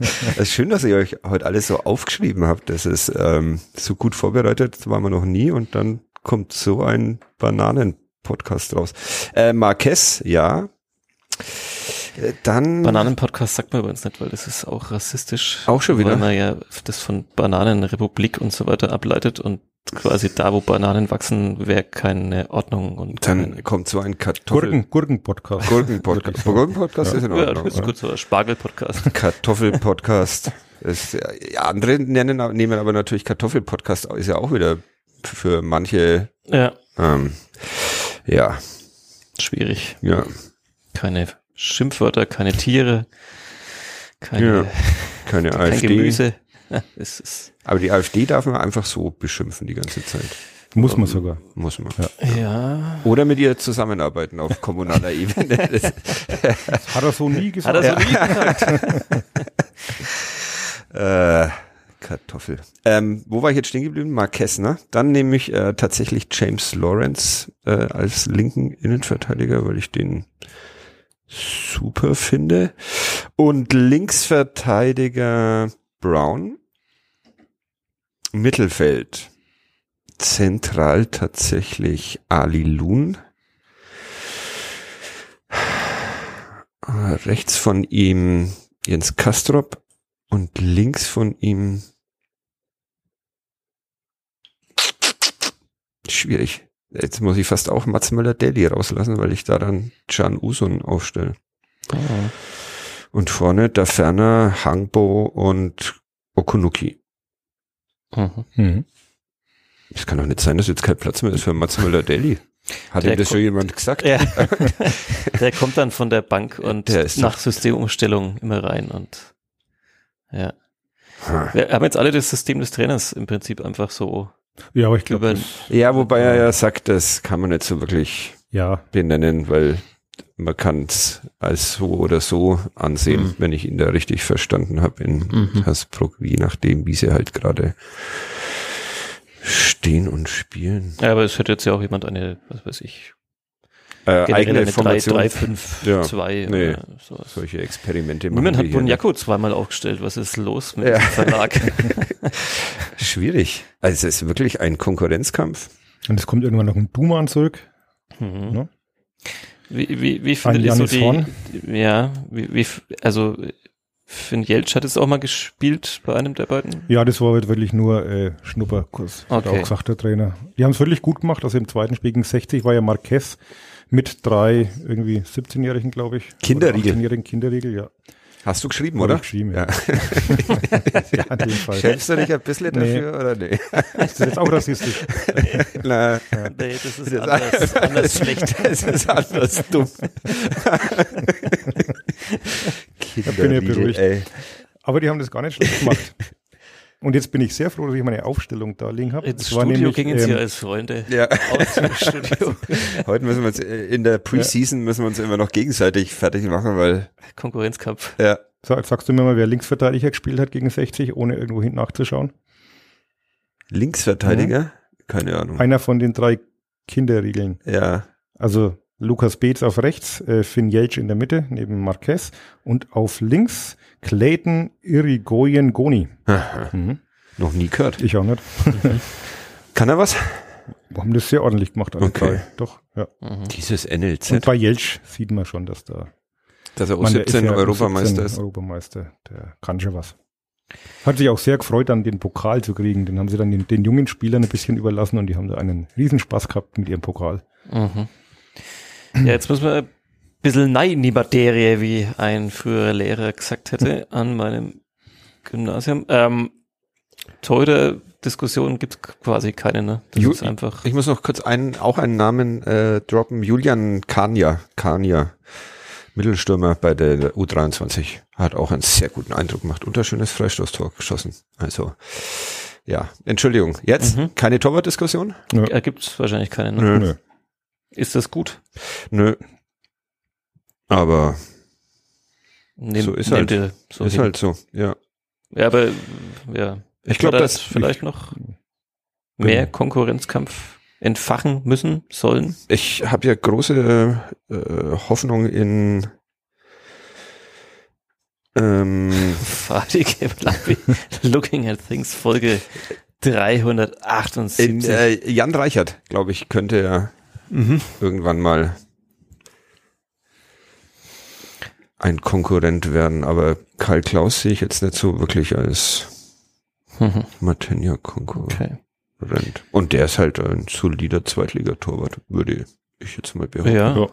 Es ist schön, dass ihr euch heute alles so aufgeschrieben habt. Das ist ähm, so gut vorbereitet, das waren wir noch nie und dann kommt so ein Bananen-Podcast raus. Äh, Marquez, ja. Äh, Dann Bananenpodcast sagt man übrigens nicht, weil das ist auch rassistisch. Auch schon wieder? Weil man ja das von Bananenrepublik und so weiter ableitet und quasi da, wo Bananen wachsen, wäre keine Ordnung und dann keine, kommt so ein Kartoffel Gurken, Gurken-Podcast. Gurken-Podcast. Gurken-Podcast ist in ja, Ordnung. das ist gut so, Spargel-Podcast. Kartoffel-Podcast. ist, ja, andere nennen, nehmen aber natürlich Kartoffel-Podcast, ist ja auch wieder für manche, ja, ähm, ja, schwierig. ja, Keine Schimpfwörter, keine Tiere, keine, Ja, keine kein AfD. Gemüse. Ja, es ist, Aber die AfD darf man einfach so beschimpfen die ganze Zeit. Muss man sogar. Muss man. ja. Oder mit ihr zusammenarbeiten auf kommunaler Ebene. Das, Hat er so nie Hat gesagt. er so nie gesagt. äh, Kartoffel. Ähm, wo war ich jetzt stehen geblieben? Marquez, ne? Dann nehme ich äh, tatsächlich James Lawrence äh, als linken Innenverteidiger, weil ich den super finde. Und Linksverteidiger Brown. Mittelfeld. Zentral tatsächlich Ali Loon. Äh, Rechts von ihm Jens Kastrop und links von ihm schwierig. Jetzt muss ich fast auch Mats Möller-Deli rauslassen, weil ich da dann Can Usun aufstelle. Oh. Und vorne da ferner Hangbo und Okunuki. Mhm. Mhm. Es kann doch nicht sein, dass jetzt kein Platz mehr ist für Mats Möller-Deli. Hat Der ihm das schon jemand gesagt? Ja. Der kommt dann von der Bank und Der ist nach Systemumstellung immer rein und ja. Hm. Wir haben jetzt alle das System des Trainers im Prinzip einfach so Ja, aber ich glaube. Ja, wobei er ja sagt, das kann man nicht so wirklich ja, benennen, weil man kann es als so oder so ansehen, Mhm. wenn ich ihn da richtig verstanden habe in Mhm. Hasbrook, je nachdem, wie sie halt gerade stehen und spielen. Ja, aber es hätte jetzt ja auch jemand eine, was weiß ich, Äh, eigene eine 3, Formation, 3, 5, Ja, 2 nee. oder sowas. solche Experimente machen wir hat. Bunyaku zweimal aufgestellt. Was ist los mit Ja. dem Verlag? Schwierig. Also es ist wirklich ein Konkurrenzkampf. und es kommt irgendwann noch ein Duman zurück. Mhm. Ja. Wie, wie, wie findet ihr so die, Horn? die- ja, wie, wie, also, Finn Jeltsch hat es auch mal gespielt bei einem der beiden? Ja, das war halt wirklich nur äh, Schnupperkurs, hat Okay. auch gesagt der Trainer. Die haben es wirklich gut gemacht. Also im zweiten Spiel gegen 60 war ja Marquez mit drei irgendwie 17-Jährigen, glaube ich. Kinderriegel. 18-Jährigen Kinderriegel, ja. Hast du geschrieben, oder? ich geschrieben, ja. ja, in dem Fall. Schämst du dich ein bisschen Nee. dafür oder nee? Ist das jetzt auch rassistisch? Na, Nee, das ist Das- anders, anders schlecht. Es ist anders dumm. Da bin ich beruhigt. ey. Aber die haben das gar nicht schlecht gemacht. Und jetzt bin ich sehr froh, dass ich meine Aufstellung da liegen habe. Ins Es war Studio nämlich, gingen sie ähm, als Freunde Ja. aus dem Studio. Heute müssen wir uns äh, in der Preseason müssen wir uns immer noch gegenseitig fertig machen, weil Konkurrenzkampf. ja, Sag, sagst du mir mal, wer Linksverteidiger gespielt hat gegen 60, ohne irgendwo hinten nachzuschauen? Linksverteidiger, keine Ahnung. Einer von den drei Kinderregeln. Ja. Also Lukas Beetz auf rechts, äh, Finn Jeltsch in der Mitte neben Marquez und auf links Clayton Irigoyen Goni. Mhm. Noch nie gehört. Ich auch nicht. Kann er was? Wir haben das sehr ordentlich gemacht, alle Okay. drei. Doch, ja. Dieses NLZ. Und bei Jeltsch sieht man schon, dass da dass er Man, der ist U17 ja Europameister U17 ist. Europameister, der kann schon was. Hat sich auch sehr gefreut, dann den Pokal zu kriegen. Den haben sie dann den, den jungen Spielern ein bisschen überlassen und die haben da einen Riesenspaß gehabt mit ihrem Pokal. Mhm. Ja, jetzt müssen wir bisschen nein in die Materie, wie ein früherer Lehrer gesagt hätte, an meinem Gymnasium. Ähm, teure Diskussion gibt quasi keine, ne? Das Ju- ist einfach. Ich muss noch kurz einen, auch einen Namen äh, droppen. Julian Kania, Kania, Mittelstürmer bei der U23, hat auch einen sehr guten Eindruck gemacht und ein schönes Freistoßtor geschossen. Also, ja, Entschuldigung. Jetzt Mhm. keine Torwartdiskussion? Ja, gibt's wahrscheinlich keine, ne? Nö. Nö. Ist das gut? Nö. Aber Nehm, So ist halt. so ist hin. halt so, ja. Ja, aber ja. Ich glaub, Hätte das- vielleicht noch mehr Konkurrenzkampf entfachen müssen, sollen. Ich habe ja große äh, Hoffnung in ähm, Fadige Looking at Things, Folge 378. in äh, Jan Reichert, glaube ich, könnte er mhm. irgendwann mal ein Konkurrent werden, aber Karl Klaus sehe ich jetzt nicht so wirklich als Mhm. Martinia-Konkurrent. Okay. Und der ist halt ein solider Zweitligatorwart, würde ich jetzt mal behaupten. Ja. Ja.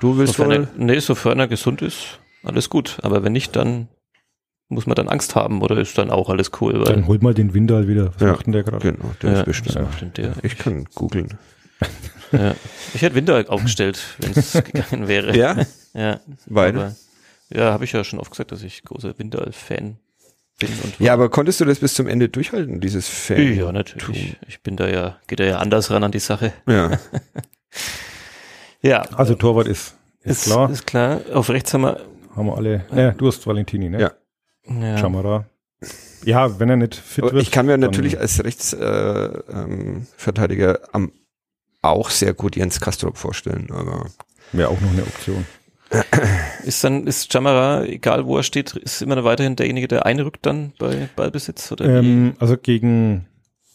Du willst Sofern er, wohl? nee, sofern er gesund ist, alles gut. Aber wenn nicht, dann muss man dann Angst haben oder ist dann auch alles cool? Weil, Dann holt mal den Windal wieder. Was Ja. macht denn der gerade? Genau, der ja, ist bestimmt. ja, stimmt, der. Ich kann googeln. Ja. Ich hätte Winter aufgestellt, wenn es gegangen wäre. Ja, Ja, weil. aber, ja, habe ich ja schon oft gesagt, dass ich großer Winter-Fan bin und. Ja, aber konntest du das bis zum Ende durchhalten, dieses Fan? ja, natürlich. Ich bin da ja, geht da ja anders ran an die Sache. Ja. Ja, Also Torwart ist, ist, ist klar. Ist klar. Auf rechts haben wir. haben wir alle. Ja, du hast Valentini, ne? Ja. Ja, Chamara. Ja, wenn er nicht fit wird. Ich kann mir natürlich als Rechtsverteidiger äh, ähm, auch sehr gut Jens Kastrop vorstellen, aber Wäre auch noch eine Option. Ist dann, ist Jamara, egal wo er steht, ist immer noch weiterhin derjenige, der einrückt dann bei Ballbesitz? Oder? Ähm, also gegen,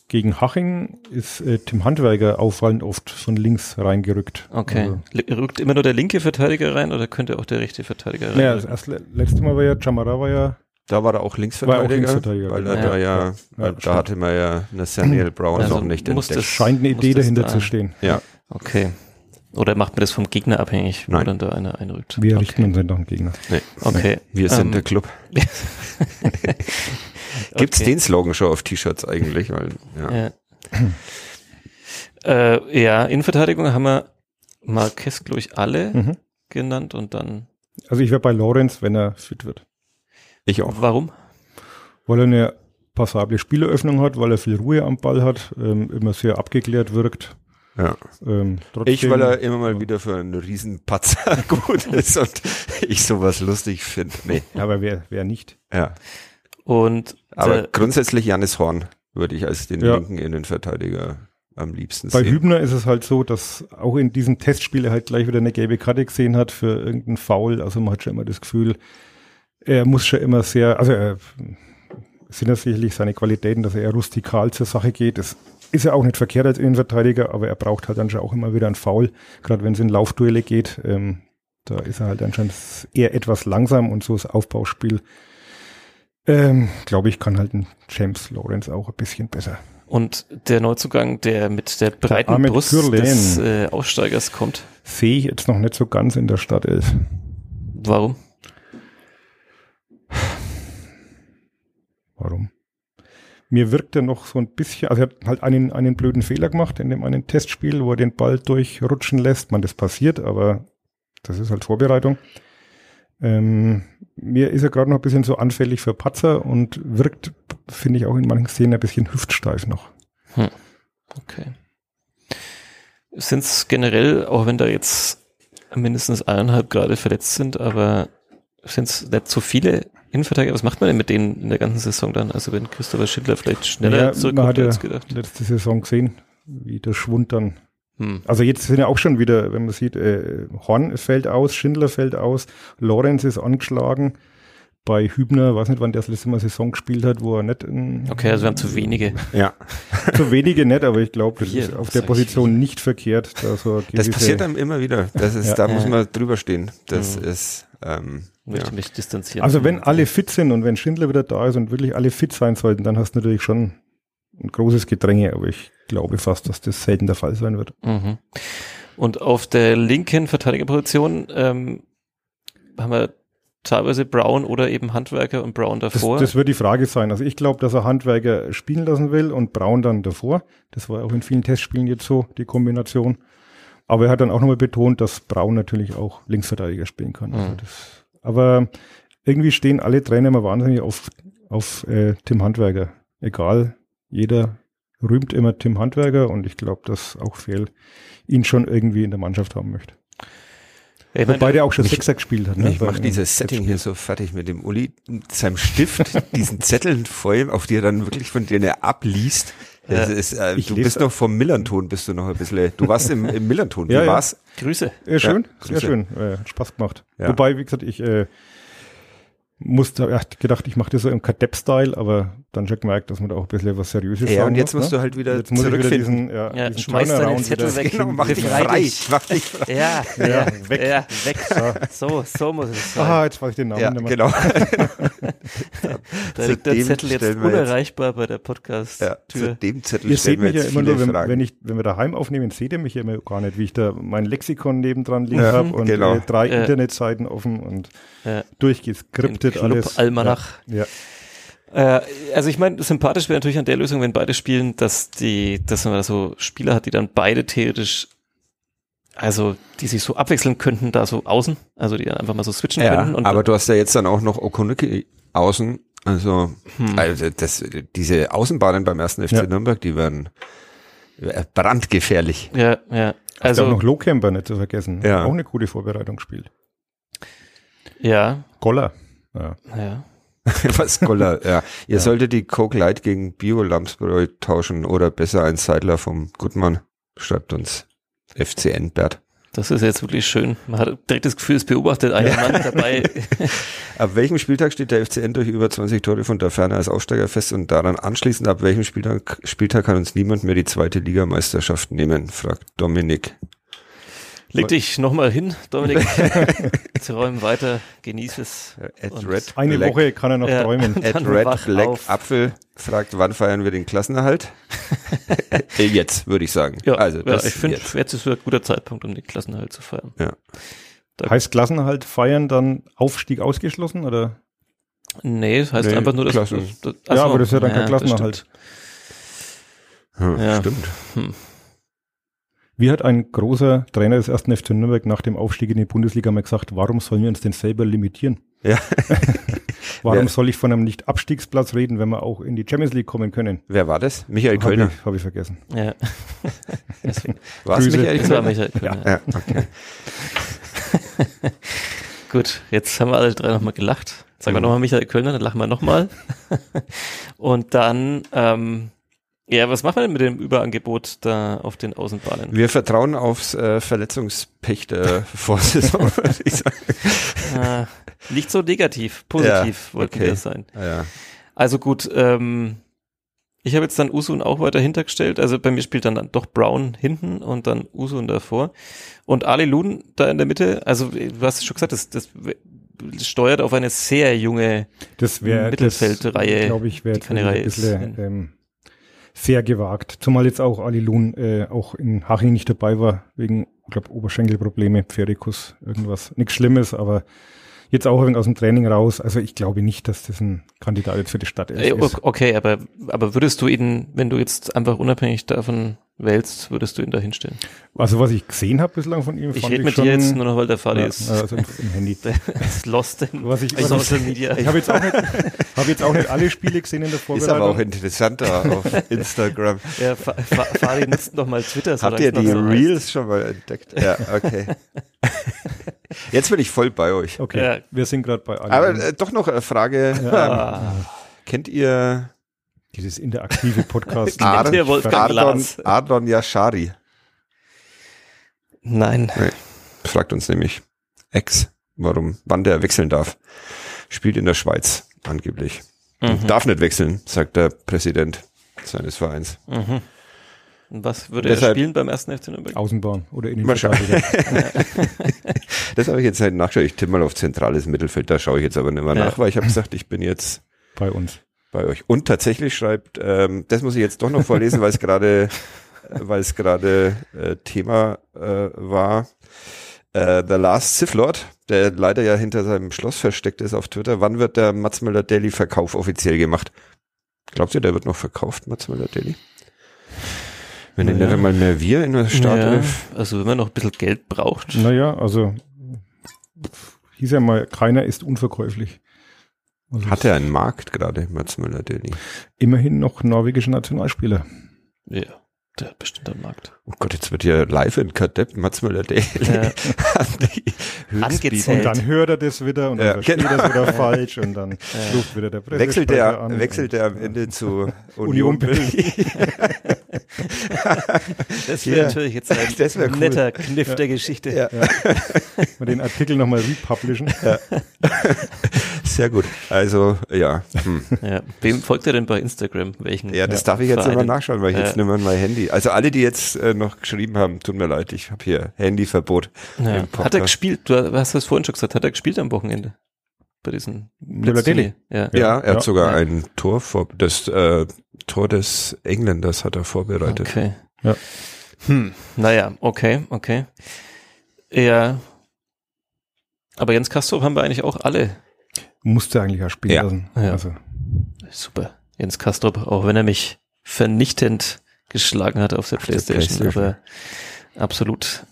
gegen Haching ist äh, Tim Handwerker auffallend oft von links reingerückt. Okay. Also, Rückt immer nur der linke Verteidiger rein oder könnte auch der rechte Verteidiger rein? naja, das erste, letzte Mal war ja, Chamara war ja, da war er auch Linksverteidiger, War auch Linksverteidiger, weil er genau. da ja, Ja, ja, weil da hatte man ja Nathaniel Brown Also noch nicht muss entdeckt. das- scheint eine Idee dahinter da- zu stehen. Ja, Okay. Oder macht man das vom Gegner abhängig, wo Nein. dann da einer einrückt? Wir okay. richten uns nicht nach dem Gegner. nee. Okay. Wir sind Ähm, der Club. Gibt's okay. den Slogan schon auf T-Shirts eigentlich? Weil, ja. Ja. äh, ja, Innenverteidigung haben wir Marquez, glaube ich, alle Mhm. genannt und dann. Also ich wäre bei Lorenz, wenn er fit wird. Ich auch. Warum? Weil er eine passable Spieleröffnung hat, weil er viel Ruhe am Ball hat, ähm, immer sehr abgeklärt wirkt. Ja. Ähm, trotzdem, Ich, weil er immer mal wieder für einen Riesenpatzer gut ist und ich sowas lustig finde. Nee, aber wer, wer nicht? ja. Und Aber der, grundsätzlich Janis Horn würde ich als den Ja. linken Innenverteidiger am liebsten Bei sehen. Hübner ist es halt so, dass auch in diesem Testspiel er halt gleich wieder eine gelbe Karte gesehen hat für irgendeinen Foul. Also man hat schon immer das Gefühl, er muss schon immer sehr, also er sind ja sicherlich seine Qualitäten, dass er eher rustikal zur Sache geht. Das ist ja auch nicht verkehrt als Innenverteidiger, aber er braucht halt schon auch immer wieder einen Foul, gerade wenn es in Laufduelle geht. Ähm, da ist er halt anscheinend eher etwas langsam und so das Aufbauspiel, ähm, glaube ich, kann halt ein James Lawrence auch ein bisschen besser. und der Neuzugang, der mit der breiten Ahmed Brust Gürlen. des äh, Aussteigers kommt. Sehe ich jetzt noch nicht so ganz in der Startelf. Warum? Warum? Mir wirkt er noch so ein bisschen, also er hat halt einen, einen blöden Fehler gemacht in dem einen Testspiel, wo er den Ball durchrutschen lässt. Man, das passiert, aber das ist halt Vorbereitung. Ähm, mir ist er gerade noch ein bisschen so anfällig für Patzer und wirkt, finde ich, auch in manchen Szenen ein bisschen hüftsteif noch. Okay. Sind es generell, auch wenn da jetzt mindestens eineinhalb gerade verletzt sind, aber sind es nicht so viele Innenverteidiger? Was macht man denn mit denen in der ganzen Saison dann? Also wenn Christopher Schindler vielleicht schneller Ja, man zurückkommt hat ja als gedacht. letzte Saison gesehen, wie der Schwund dann Hm. Also jetzt sind ja auch schon wieder, wenn man sieht, äh, Horn fällt aus, Schindler fällt aus, Lorenz ist angeschlagen. Bei Hübner, weiß nicht, wann der das letzte Mal Saison gespielt hat, wo er nicht in, Okay, also wir haben zu wenige. Ja. so wenige nicht, aber ich glaube, das Wir, ist auf der ich Position wir? nicht verkehrt. Da so Das passiert einem immer wieder. Das ist, Ja. da muss Ja. man drüber stehen. Das Mhm. ist, ähm, ja. Möchte mich distanzieren. Also wenn alle fit sind und wenn Schindler wieder da ist und wirklich alle fit sein sollten, dann hast du natürlich schon ein großes Gedränge, aber ich glaube fast, dass das selten der Fall sein wird. Mhm. Und auf der linken Verteidigerposition ähm, haben wir teilweise Brown oder eben Handwerker und Brown Das, davor. das wird die Frage sein. Also ich glaube, dass er Handwerker spielen lassen will und Braun dann davor. Das war auch in vielen Testspielen jetzt so, die Kombination. Aber er hat dann auch nochmal betont, dass Braun natürlich auch Linksverteidiger spielen kann. Also Mhm. das, aber irgendwie stehen alle Trainer immer wahnsinnig auf, auf äh, Tim Handwerker. Egal, jeder rühmt immer Tim Handwerker und ich glaube, dass auch Fehl ihn schon irgendwie in der Mannschaft haben möchte. Ja, ich meine, Wobei der auch schon mich- Sechser gespielt hat. Ne? Ich mache dieses Setting hier so fertig mit dem Uli, mit seinem Stift, diesen Zetteln vor ihm, auf die er dann wirklich von denen abliest. Das Ja. ist, äh, Ich du lese- bist noch vom Millanton, bist du noch ein bisschen. Du warst im, im Millanton. Wie Ja, ja. war's? Grüße. Ja, schön, Ja, sehr Grüße. schön. Äh, hat Spaß gemacht. Ja. Wobei, wie gesagt, ich äh, musste, ja, gedacht, ich mache das so im Kadepp-Style, aber dann schon gemerkt, dass man da auch ein bisschen was Seriöses Ja, und jetzt muss, musst ne? du halt wieder Jetzt muss wieder zurückfinden. diesen, ja, Ja, diesen schmeiß deine Turnaround Zettel wieder- weg. Genau, mach dich frei. dich. Mach dich frei. Ja, Ja, ja, weg. Ja, weg. So, so muss es sein. Aha, jetzt weiß ich den Namen Ja, nicht mehr. genau. da liegt der Zettel jetzt wir jetzt- unerreichbar bei der Ja, zu Podcast-Tür. dem Zettel Ihr stellen seht wir mich ja immer viele nur, wenn, Fragen. wenn, ich, wenn wir daheim aufnehmen, seht ihr mich ja immer gar nicht, wie ich da mein Lexikon nebendran liegen Ja, habe und genau. äh, drei Ja. Internetseiten offen und Ja. durchgeskriptet alles. Almanach. Ja. Äh, also ich meine, sympathisch wäre natürlich an der Lösung, wenn beide spielen, dass die, dass man da so Spieler hat, die dann beide theoretisch, also die sich so abwechseln könnten, da so außen, also die dann einfach mal so switchen Ja, können. Und aber du hast ja jetzt dann auch noch Okonuki außen, also, Hm. also das, diese Außenbahnen beim ersten FC Ja. Nürnberg, die werden äh, brandgefährlich. ja, ja. Also auch Also noch Lowcamper nicht zu vergessen. Ja. Auch eine gute Vorbereitung gespielt. ja, Goller. Ja. ja. Was Goller, ja. Ihr Ja. solltet die Coke Light gegen Bio Lamsbräu tauschen oder besser ein Seidler vom Gutmann, schreibt uns FCN Bert. Das ist jetzt wirklich schön. Man hat direkt das Gefühl, es beobachtet einen Mann dabei. Ab welchem Spieltag steht der FCN durch über 20 Tore von der Ferne als Aufsteiger fest und daran anschließend ab welchem Spieltag, Spieltag kann uns niemand mehr die zweite Ligameisterschaft nehmen, fragt Dominik. Leg dich nochmal hin, Dominik. Sie räumen weiter, genieß es. Eine Black, Woche kann er noch Ja. träumen. At Red Black auf. Apfel fragt, wann feiern wir den Klassenerhalt? Äh, jetzt, würde ich sagen. Ja, also, ja das ich finde, jetzt. jetzt. ist ein guter Zeitpunkt, um den Klassenerhalt zu feiern. Heißt Klassenhalt feiern dann Aufstieg ausgeschlossen oder? Nee, das heißt Nee, einfach nur, dass Klassen- das, das, ja, aber das ist ja dann kein das Klassenerhalt. stimmt. Hm, Ja. Stimmt. Wie hat ein großer Trainer des ersten FC Nürnberg nach dem Aufstieg in die Bundesliga mal gesagt, warum sollen wir uns denn selber limitieren? Ja. Warum Wer- soll ich von einem Nicht-Abstiegsplatz reden, wenn wir auch in die Champions League kommen können? Wer war das? Michael Habe Kölner. ich, hab ich vergessen. Ja. War es Grüße. Michael Kölner? Michael Kölner. Ja, okay. Gut, jetzt haben wir alle drei nochmal gelacht. Sagen wir Mhm. nochmal Michael Kölner, dann lachen wir nochmal. Und dann, ähm, ja, was machen wir denn mit dem Überangebot da auf den Außenbahnen? Wir vertrauen aufs äh, Verletzungspech der Vorsaison, würde ich sagen. Äh, nicht so negativ, positiv Ja, wollten okay. wir sein. Ja. Also gut, ähm, ich habe jetzt dann Usun auch weiter hintergestellt. Also bei mir spielt dann, dann doch Brown hinten und dann Usun davor. Und Ali Lun da in der Mitte, also du hast es schon gesagt, das, das steuert auf eine sehr junge, Das wäre Mittelfeldreihe, glaube ich, wäre ein ist. bisschen ähm, sehr gewagt. Zumal jetzt auch Ali Lun äh, auch in Haching nicht dabei war, wegen, ich glaube, Oberschenkelprobleme, Pferikus, irgendwas. Nichts Schlimmes, aber jetzt auch ein wenig aus dem Training raus. Also ich glaube nicht, dass das ein Kandidat jetzt für die Stadt ist. okay, aber, aber würdest du ihn, wenn du jetzt einfach unabhängig davon wählst, würdest du ihn da hinstellen? Also was ich gesehen habe bislang von ihm, Ich fand rede ich mit schon, dir jetzt nur noch, weil der Fadi ja, ist, also im, im Handy. ist lost in Was ich, was Social Media. ich habe jetzt, auch nicht- hab jetzt auch nicht alle Spiele gesehen in der Ist aber auch Vorbereitung. interessanter auf Instagram. Ja, Fa- Fa- Fadi nutzt noch mal Twitter. Habt solange ihr die so heißt. Reels schon mal entdeckt? Ja, okay. Jetzt bin ich voll bei euch. Okay, Ja. wir sind gerade bei Ali Aber äh, doch noch eine Frage. Ähm, Ah, kennt ihr Dieses interaktive Podcast. Kennt ihr Wolfgang Ardon? Ardon Yashari? Nein. Fragt uns nämlich Ex, warum, wann der wechseln darf. Spielt in der Schweiz, angeblich. Mhm. Darf nicht wechseln, sagt der Präsident seines Vereins. Mhm. Und was würde Deshalb- er spielen beim ersten FC Nürnberg? Außenbahn oder Wahrscheinlich. Innenverteidiger. Das habe ich jetzt halt nachgeschaut. Ich tippe mal auf zentrales Mittelfeld, da schaue ich jetzt aber nicht mehr Ja. nach, weil ich habe gesagt, ich bin jetzt bei uns. bei euch. Und tatsächlich schreibt, ähm, das muss ich jetzt doch noch vorlesen, weil es gerade, weil es gerade äh, Thema äh, war. Äh, The Last Sith Lord, der leider ja hinter seinem Schloss versteckt ist auf Twitter. Wann wird der Mats Möller Daily Verkauf offiziell gemacht? Glaubt ihr, der wird noch verkauft, Mats Möller Daily? Wenn er Naja. nicht einmal mehr wir in der Ja, Startelf. also wenn man noch ein bisschen Geld braucht. Naja, also hieß ja mal, keiner ist unverkäuflich. Also Hat er einen Markt gerade, Mats Möller Daily? immerhin noch norwegischer Nationalspieler. Ja, der hat bestimmt einen Markt. Oh Gott, jetzt wird ja live in Kadepp Mats Daily. Ja. Angezählt. Und dann hört er das wieder und dann Ja, versteht genau. er es wieder falsch und dann ruft wieder der Pressesprecher Wechselt er, an. wechselt er am Ende zu Union Union Berlin. Das Ja. wäre natürlich jetzt ein cool. netter Kniff der Geschichte. Ja. Mal den Artikel nochmal republishen. Sehr gut. Also, ja. Hm. Ja. Wem folgt er denn bei Instagram? Welchen? Ja, das darf ich jetzt immer nachschauen, weil ich jetzt Ja. nicht mehr mein Handy. Also alle, die jetzt äh, noch geschrieben haben, tut mir leid, ich habe hier Handyverbot. Ja. Hat er gespielt? Du hast das vorhin schon gesagt. Hat er gespielt am Wochenende? Bei diesen Müller Deli. Ja. Ja, er ja. hat sogar Ja. ein Tor vor, das äh, Tor des Engländers hat er vorbereitet. Okay. Ja. Hm. Naja, okay, okay. Ja. Aber Jens Kastrop haben wir eigentlich auch alle. Musste eigentlich auch spielen Ja. lassen. Ja. Also, Super. Jens Kastrop, auch wenn er mich vernichtend geschlagen hat auf der der Playstation, Playstation. aber absolut.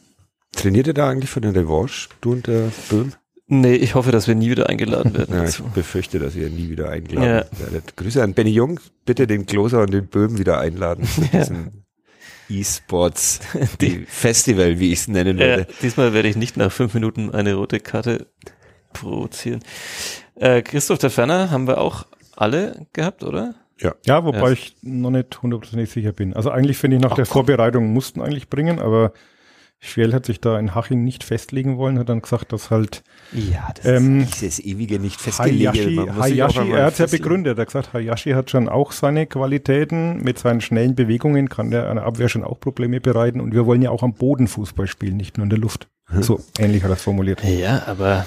Trainiert ihr da eigentlich für den Revanche, du und der Böhm? Nee, ich hoffe, dass wir nie wieder eingeladen werden. Ja, ich dazu. befürchte, dass ihr nie wieder eingeladen Ja. werdet. Grüße an Benny Jung, bitte den Kloser und den Böhm wieder einladen zu Ja. diesem E-Sports die Festival, wie ich es nennen Ja, würde. diesmal werde ich nicht nach fünf Minuten eine rote Karte provozieren. Äh, Christoph der Ferner haben wir auch alle gehabt, oder? ja, wobei Ja. ich noch nicht hundertprozentig sicher bin. Also eigentlich finde ich nach der Vorbereitung mussten eigentlich bringen, aber Schwell hat sich da in Haching nicht festlegen wollen, hat dann gesagt, dass halt Ja, das Ähm, ist dieses ewige nicht Hayashi, auch Hayashi einmal er hat ja festlegen. begründet, er hat gesagt, Hayashi hat schon auch seine Qualitäten, mit seinen schnellen Bewegungen kann der einer Abwehr schon auch Probleme bereiten und wir wollen ja auch am Boden Fußball spielen, nicht nur in der Luft. So ähnlich hat er es formuliert. Ja, aber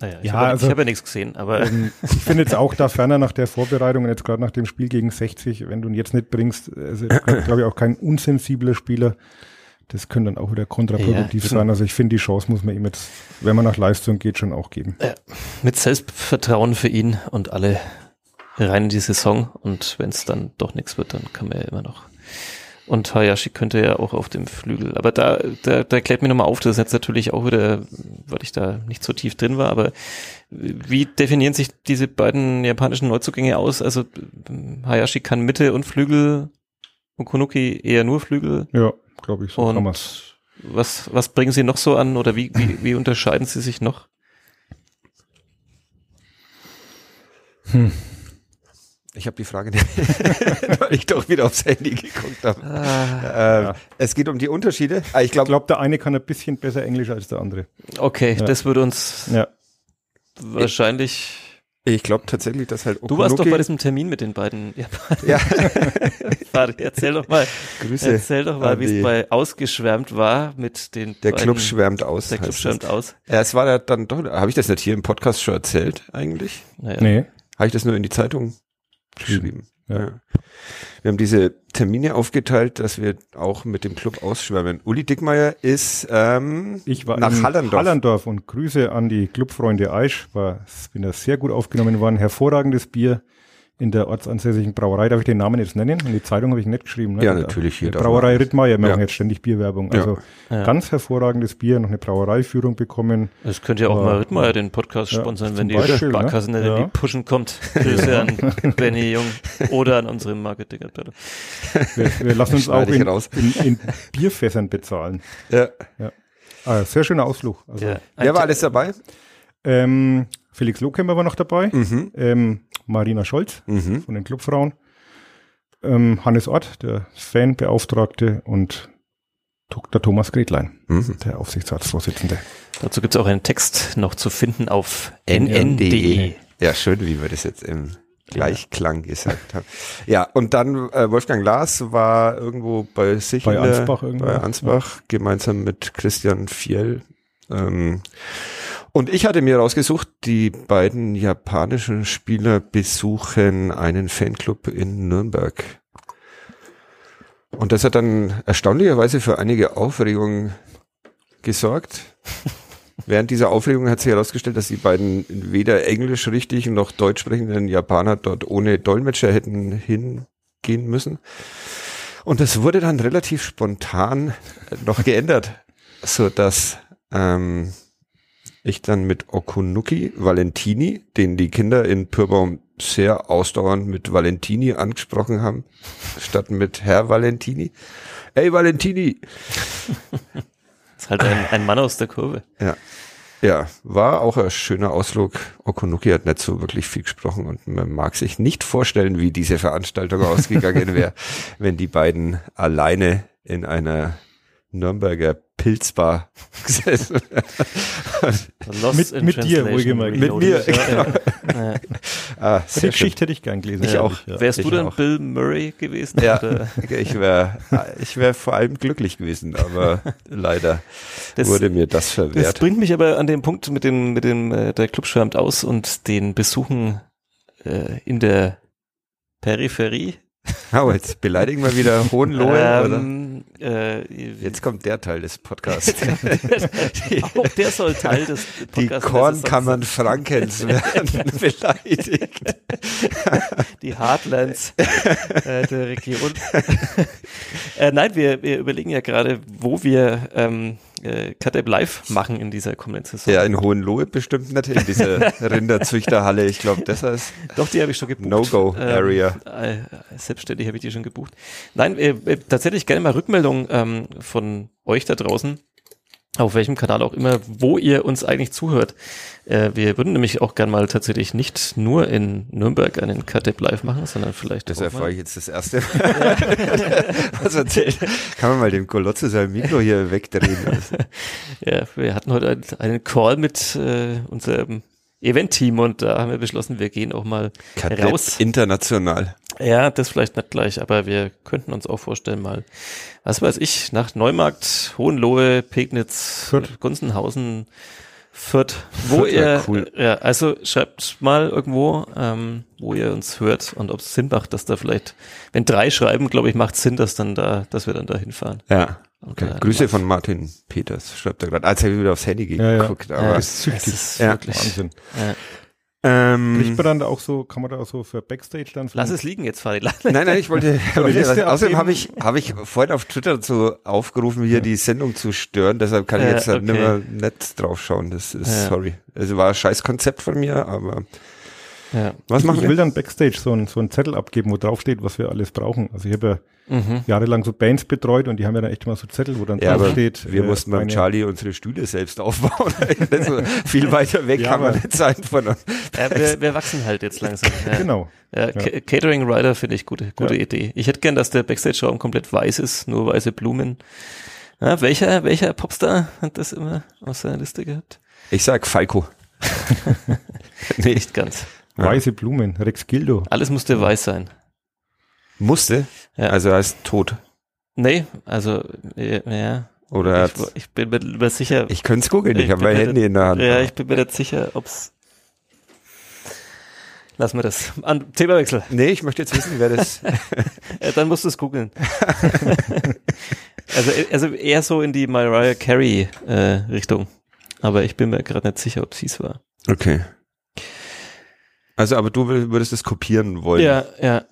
naja, ich Ja, habe also- hab ja nichts gesehen, aber Ähm, ich finde jetzt auch da ferner nach der Vorbereitung und jetzt gerade nach dem Spiel gegen 60, wenn du ihn jetzt nicht bringst, also glaube ich auch kein unsensibler Spieler. Das könnte dann auch wieder kontraproduktiv Ja. sein. Also ich finde, die Chance muss man ihm jetzt, wenn man nach Leistung geht, schon auch geben. mit Selbstvertrauen für ihn und alle rein in die Saison und wenn es dann doch nichts wird, dann kann man ja immer noch. Und Hayashi könnte ja auch auf dem Flügel. Aber da, da, da klärt mir nochmal auf, das ist jetzt natürlich auch wieder, weil ich da nicht so tief drin war, aber wie definieren sich diese beiden japanischen Neuzugänge aus? Also Hayashi kann Mitte und Flügel, Okunuki eher nur Flügel. Ja, glaube ich, so kann Und man's. was, was bringen sie noch so an oder wie, wie, wie unterscheiden sie sich noch? Ich habe die Frage nicht, weil ich doch wieder aufs Handy geguckt habe. Ah, Äh, Es geht um die Unterschiede. Ah, ich glaube, glaube, der eine kann ein bisschen besser Englisch als der andere. Okay, Ja. das würde uns Ja. wahrscheinlich. ich glaube tatsächlich, dass halt Du warst doch bei diesem Termin mit den beiden Japanern. Ja, Fadi, erzähl doch mal, Grüße. erzähl doch mal, wie es bei ausgeschwärmt war mit den Der beiden, Club schwärmt aus. Der Club heißt es. schwärmt aus. Ja, es war ja dann doch, habe ich das nicht hier im Podcast schon erzählt eigentlich? Naja. Nee. Habe ich das nur in die Zeitung geschrieben? Ja. Wir haben diese Termine aufgeteilt, dass wir auch mit dem Club ausschwärmen. Uli Dickmeier ist ähm, Ich war nach in Hallerndorf. Hallerndorf und Grüße an die Clubfreunde Aisch. War, bin da sehr gut aufgenommen worden. Hervorragendes Bier in der ortsansässigen Brauerei. Darf ich den Namen jetzt nennen? Und die Zeitung habe ich nicht geschrieben. Ne? Ja, natürlich, hier Brauerei. Rittmeier. Wir Ja. machen jetzt ständig Bierwerbung. Also Ja. ganz hervorragendes Bier. Noch eine Brauereiführung bekommen. Das könnte ja auch Aber- mal Rittmeier den Podcast Ja, sponsern, wenn die Beispiel, ne? Sparkasse nicht in Ja. die Pushen kommt. Grüße an Benny Jung oder an unsere Marketingabteilung. Wir, wir lassen uns auch in, raus. in, in Bierfässern bezahlen. Ja. Ah, sehr schöner Ausflug. Also, Ja. Wer war alles dabei? ähm, Felix Lohkämper war noch dabei. Mhm. Ähm, Marina Scholz. Mhm. von den Clubfrauen. Ähm, Hannes Ort, der Fanbeauftragte und Dr. Thomas Gretlein, Mhm. der Aufsichtsratsvorsitzende. Dazu gibt es auch einen Text noch zu finden auf NNDE. nn.de. Ja, schön, wie wir das jetzt im Gleichklang gesagt haben. Ja, und dann äh, Wolfgang Lars war irgendwo bei sich Bei der- Ansbach irgendwo, bei Ansbach gemeinsam mit Christian Fiel. Ähm, und ich hatte mir rausgesucht, die beiden japanischen Spieler besuchen einen Fanclub in Nürnberg. Und das hat dann erstaunlicherweise für einige Aufregung gesorgt. Während dieser Aufregung hat sich herausgestellt, dass die beiden weder Englisch richtig noch Deutsch sprechenden Japaner dort ohne Dolmetscher hätten hingehen müssen. Und das wurde dann relativ spontan noch geändert, so dass ähm, ich dann mit Okunuki Valentini, den die Kinder in Pürbaum sehr ausdauernd mit Valentini angesprochen haben, statt mit Herr Valentini. Ey Valentini! ist halt ein, ein Mann aus der Kurve. Ja. Ja, war auch ein schöner Ausflug. Okunuki hat nicht so wirklich viel gesprochen und man mag sich nicht vorstellen, wie diese Veranstaltung ausgegangen wäre, wenn die beiden alleine in einer Nürnberger Pilzbar gesessen Mit- in mit dir, Translation wohlgemerkt. Mit mir, Reloaded. Ja, ja. ah, Die. Geschichte hätte ich gern gelesen. Ich auch. Ja. Wärst Ich du dann auch. Bill Murray gewesen? Ja, Oder? ich wäre ich wär vor allem glücklich gewesen, aber leider Das- wurde mir das Das verwehrt. bringt mich aber an den Punkt mit dem, mit dem, äh, der Club schwärmt aus und den Besuchen äh, in der Peripherie. Oh, jetzt beleidigen wir wieder Hohenlohe, oder? ähm, äh, Jetzt kommt der Teil des Podcasts. auch der soll Teil des Die Podcasts Kornkammern Frankens werden beleidigt. Die Heartlands äh, der Region. äh, nein, wir, wir überlegen ja gerade, wo wir ähm, äh, Cut Live machen in dieser kommenden Saison. Ja, in Hohenlohe bestimmt nicht in dieser Rinderzüchterhalle. Ich glaube, das heißt Doch, die habe ich schon gebucht. No-Go-Area. Ähm, äh, selbstständig habe ich die schon gebucht. Nein, äh, äh, tatsächlich gerne mal Rückmeldung ähm, von euch da draußen, auf welchem Kanal auch immer, wo ihr uns eigentlich zuhört. Äh, wir würden nämlich auch gerne mal tatsächlich nicht nur in Nürnberg einen Cut Live machen, sondern vielleicht Das erfahre ich jetzt das erste Mal. Was erzählt? Kann man mal dem Kolotze sein Mikro hier wegdrehen? Ja, wir hatten heute einen, einen Call mit äh, unserem Event-Team und da haben wir beschlossen, wir gehen auch mal Kadett raus. international. Ja, das vielleicht nicht gleich, aber wir könnten uns auch vorstellen, mal, was weiß ich, nach Neumarkt, Hohenlohe, Pegnitz, Fürth. Gunzenhausen, Fürth, wo Fürth ihr, cool. ja, also schreibt mal irgendwo, ähm, wo ihr uns hört und ob es Sinn macht, dass da vielleicht, wenn drei schreiben, glaube ich, macht Sinn, dass dann da, dass wir dann da hinfahren. Ja. Okay. Ja, Grüße live. von Martin Peters, schreibt er gerade. Als er wieder aufs Handy Ja, ja. geguckt. Ja, Aber, das ist ist Ja. wirklich, Wahnsinn. ja. ähm, Kriegt man dann da auch so, kann man da auch so für Backstage dann Lass es liegen jetzt, Fadi. Nein, nein, ich wollte. Liste außerdem habe ich, habe ich vorhin auf Twitter dazu aufgerufen, hier die Sendung zu stören. Deshalb kann ich Ja, jetzt halt okay. nimmer nicht draufschauen. Das ist Ja. sorry. Es war ein scheiß Konzept von mir, aber Ja. was machen ich will dann Backstage so einen so einen Zettel abgeben, wo drauf steht, was wir alles brauchen. Also ich habe ja Mhm. jahrelang so Bands betreut und die haben ja dann echt immer so Zettel, wo dann Ja, drauf steht. wir äh, mussten beim Charlie unsere Stühle selbst aufbauen. also viel weiter weg Ja, kann man nicht sein von uns. Ja, wir, wir wachsen halt jetzt langsam. Ja. Genau. Ja, Ca- Catering Rider finde ich gute, gute Ja. Idee. Ich hätte gern, dass der Backstage-Raum komplett weiß ist, nur weiße Blumen. Ja, welcher, welcher Popstar hat das immer auf seiner Liste gehabt? Ich sag Falco. nee, Nicht ganz. Weiße Blumen, Rex Gildo. Alles musste weiß sein. musste. Ja. Also er ist tot. Nee, also, äh, ja. Oder ich, ich bin mir mir sicher. ich könnte es googeln, ich, Ich habe mein mir Handy in der Hand. ja, ich bin mir nicht sicher, ob's. Lassen wir das. An, Themawechsel. nee, ich möchte jetzt wissen, wer das. Äh, dann musst du es googeln. also, äh, also eher so in die Mariah Carey äh, Richtung. Aber ich bin mir gerade nicht sicher, ob sie es war. Okay. Also, aber du würdest es kopieren wollen. Ja, ja.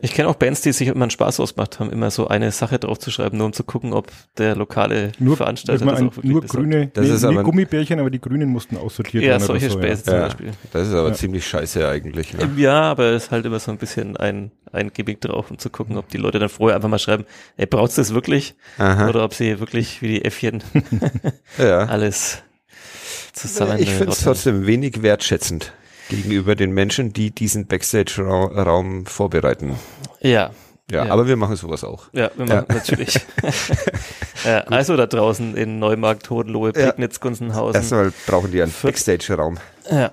Ich kenne auch Bands, die sich immer einen Spaß ausgemacht haben, immer so eine Sache draufzuschreiben, nur um zu gucken, ob der lokale Nur, Veranstalter das ein, auch wirklich nur grüne, Das nee, ist nee, aber- Gummibärchen, aber die Grünen mussten aussortiert Ja, werden. oder solche so, Späße zum Ja. Beispiel. Das ist aber Ja. ziemlich scheiße eigentlich. Ne? Ja, aber es ist halt immer so ein bisschen ein, ein Gimmick drauf, um zu gucken, ob die Leute dann vorher einfach mal schreiben, ey, braucht's das wirklich? Aha. Oder ob sie wirklich wie die Äffchen ja. alles zusammen. Ich finde es trotzdem wenig wertschätzend gegenüber den Menschen, die diesen Backstage-Raum vorbereiten. Ja, Ja, Ja. aber wir machen sowas auch. Ja, wir machen natürlich. ja, also da draußen in Neumarkt, Hohenlohe, Ja. Pegnitz, Gunzenhausen. Erstmal brauchen die einen Backstage-Raum. Ja.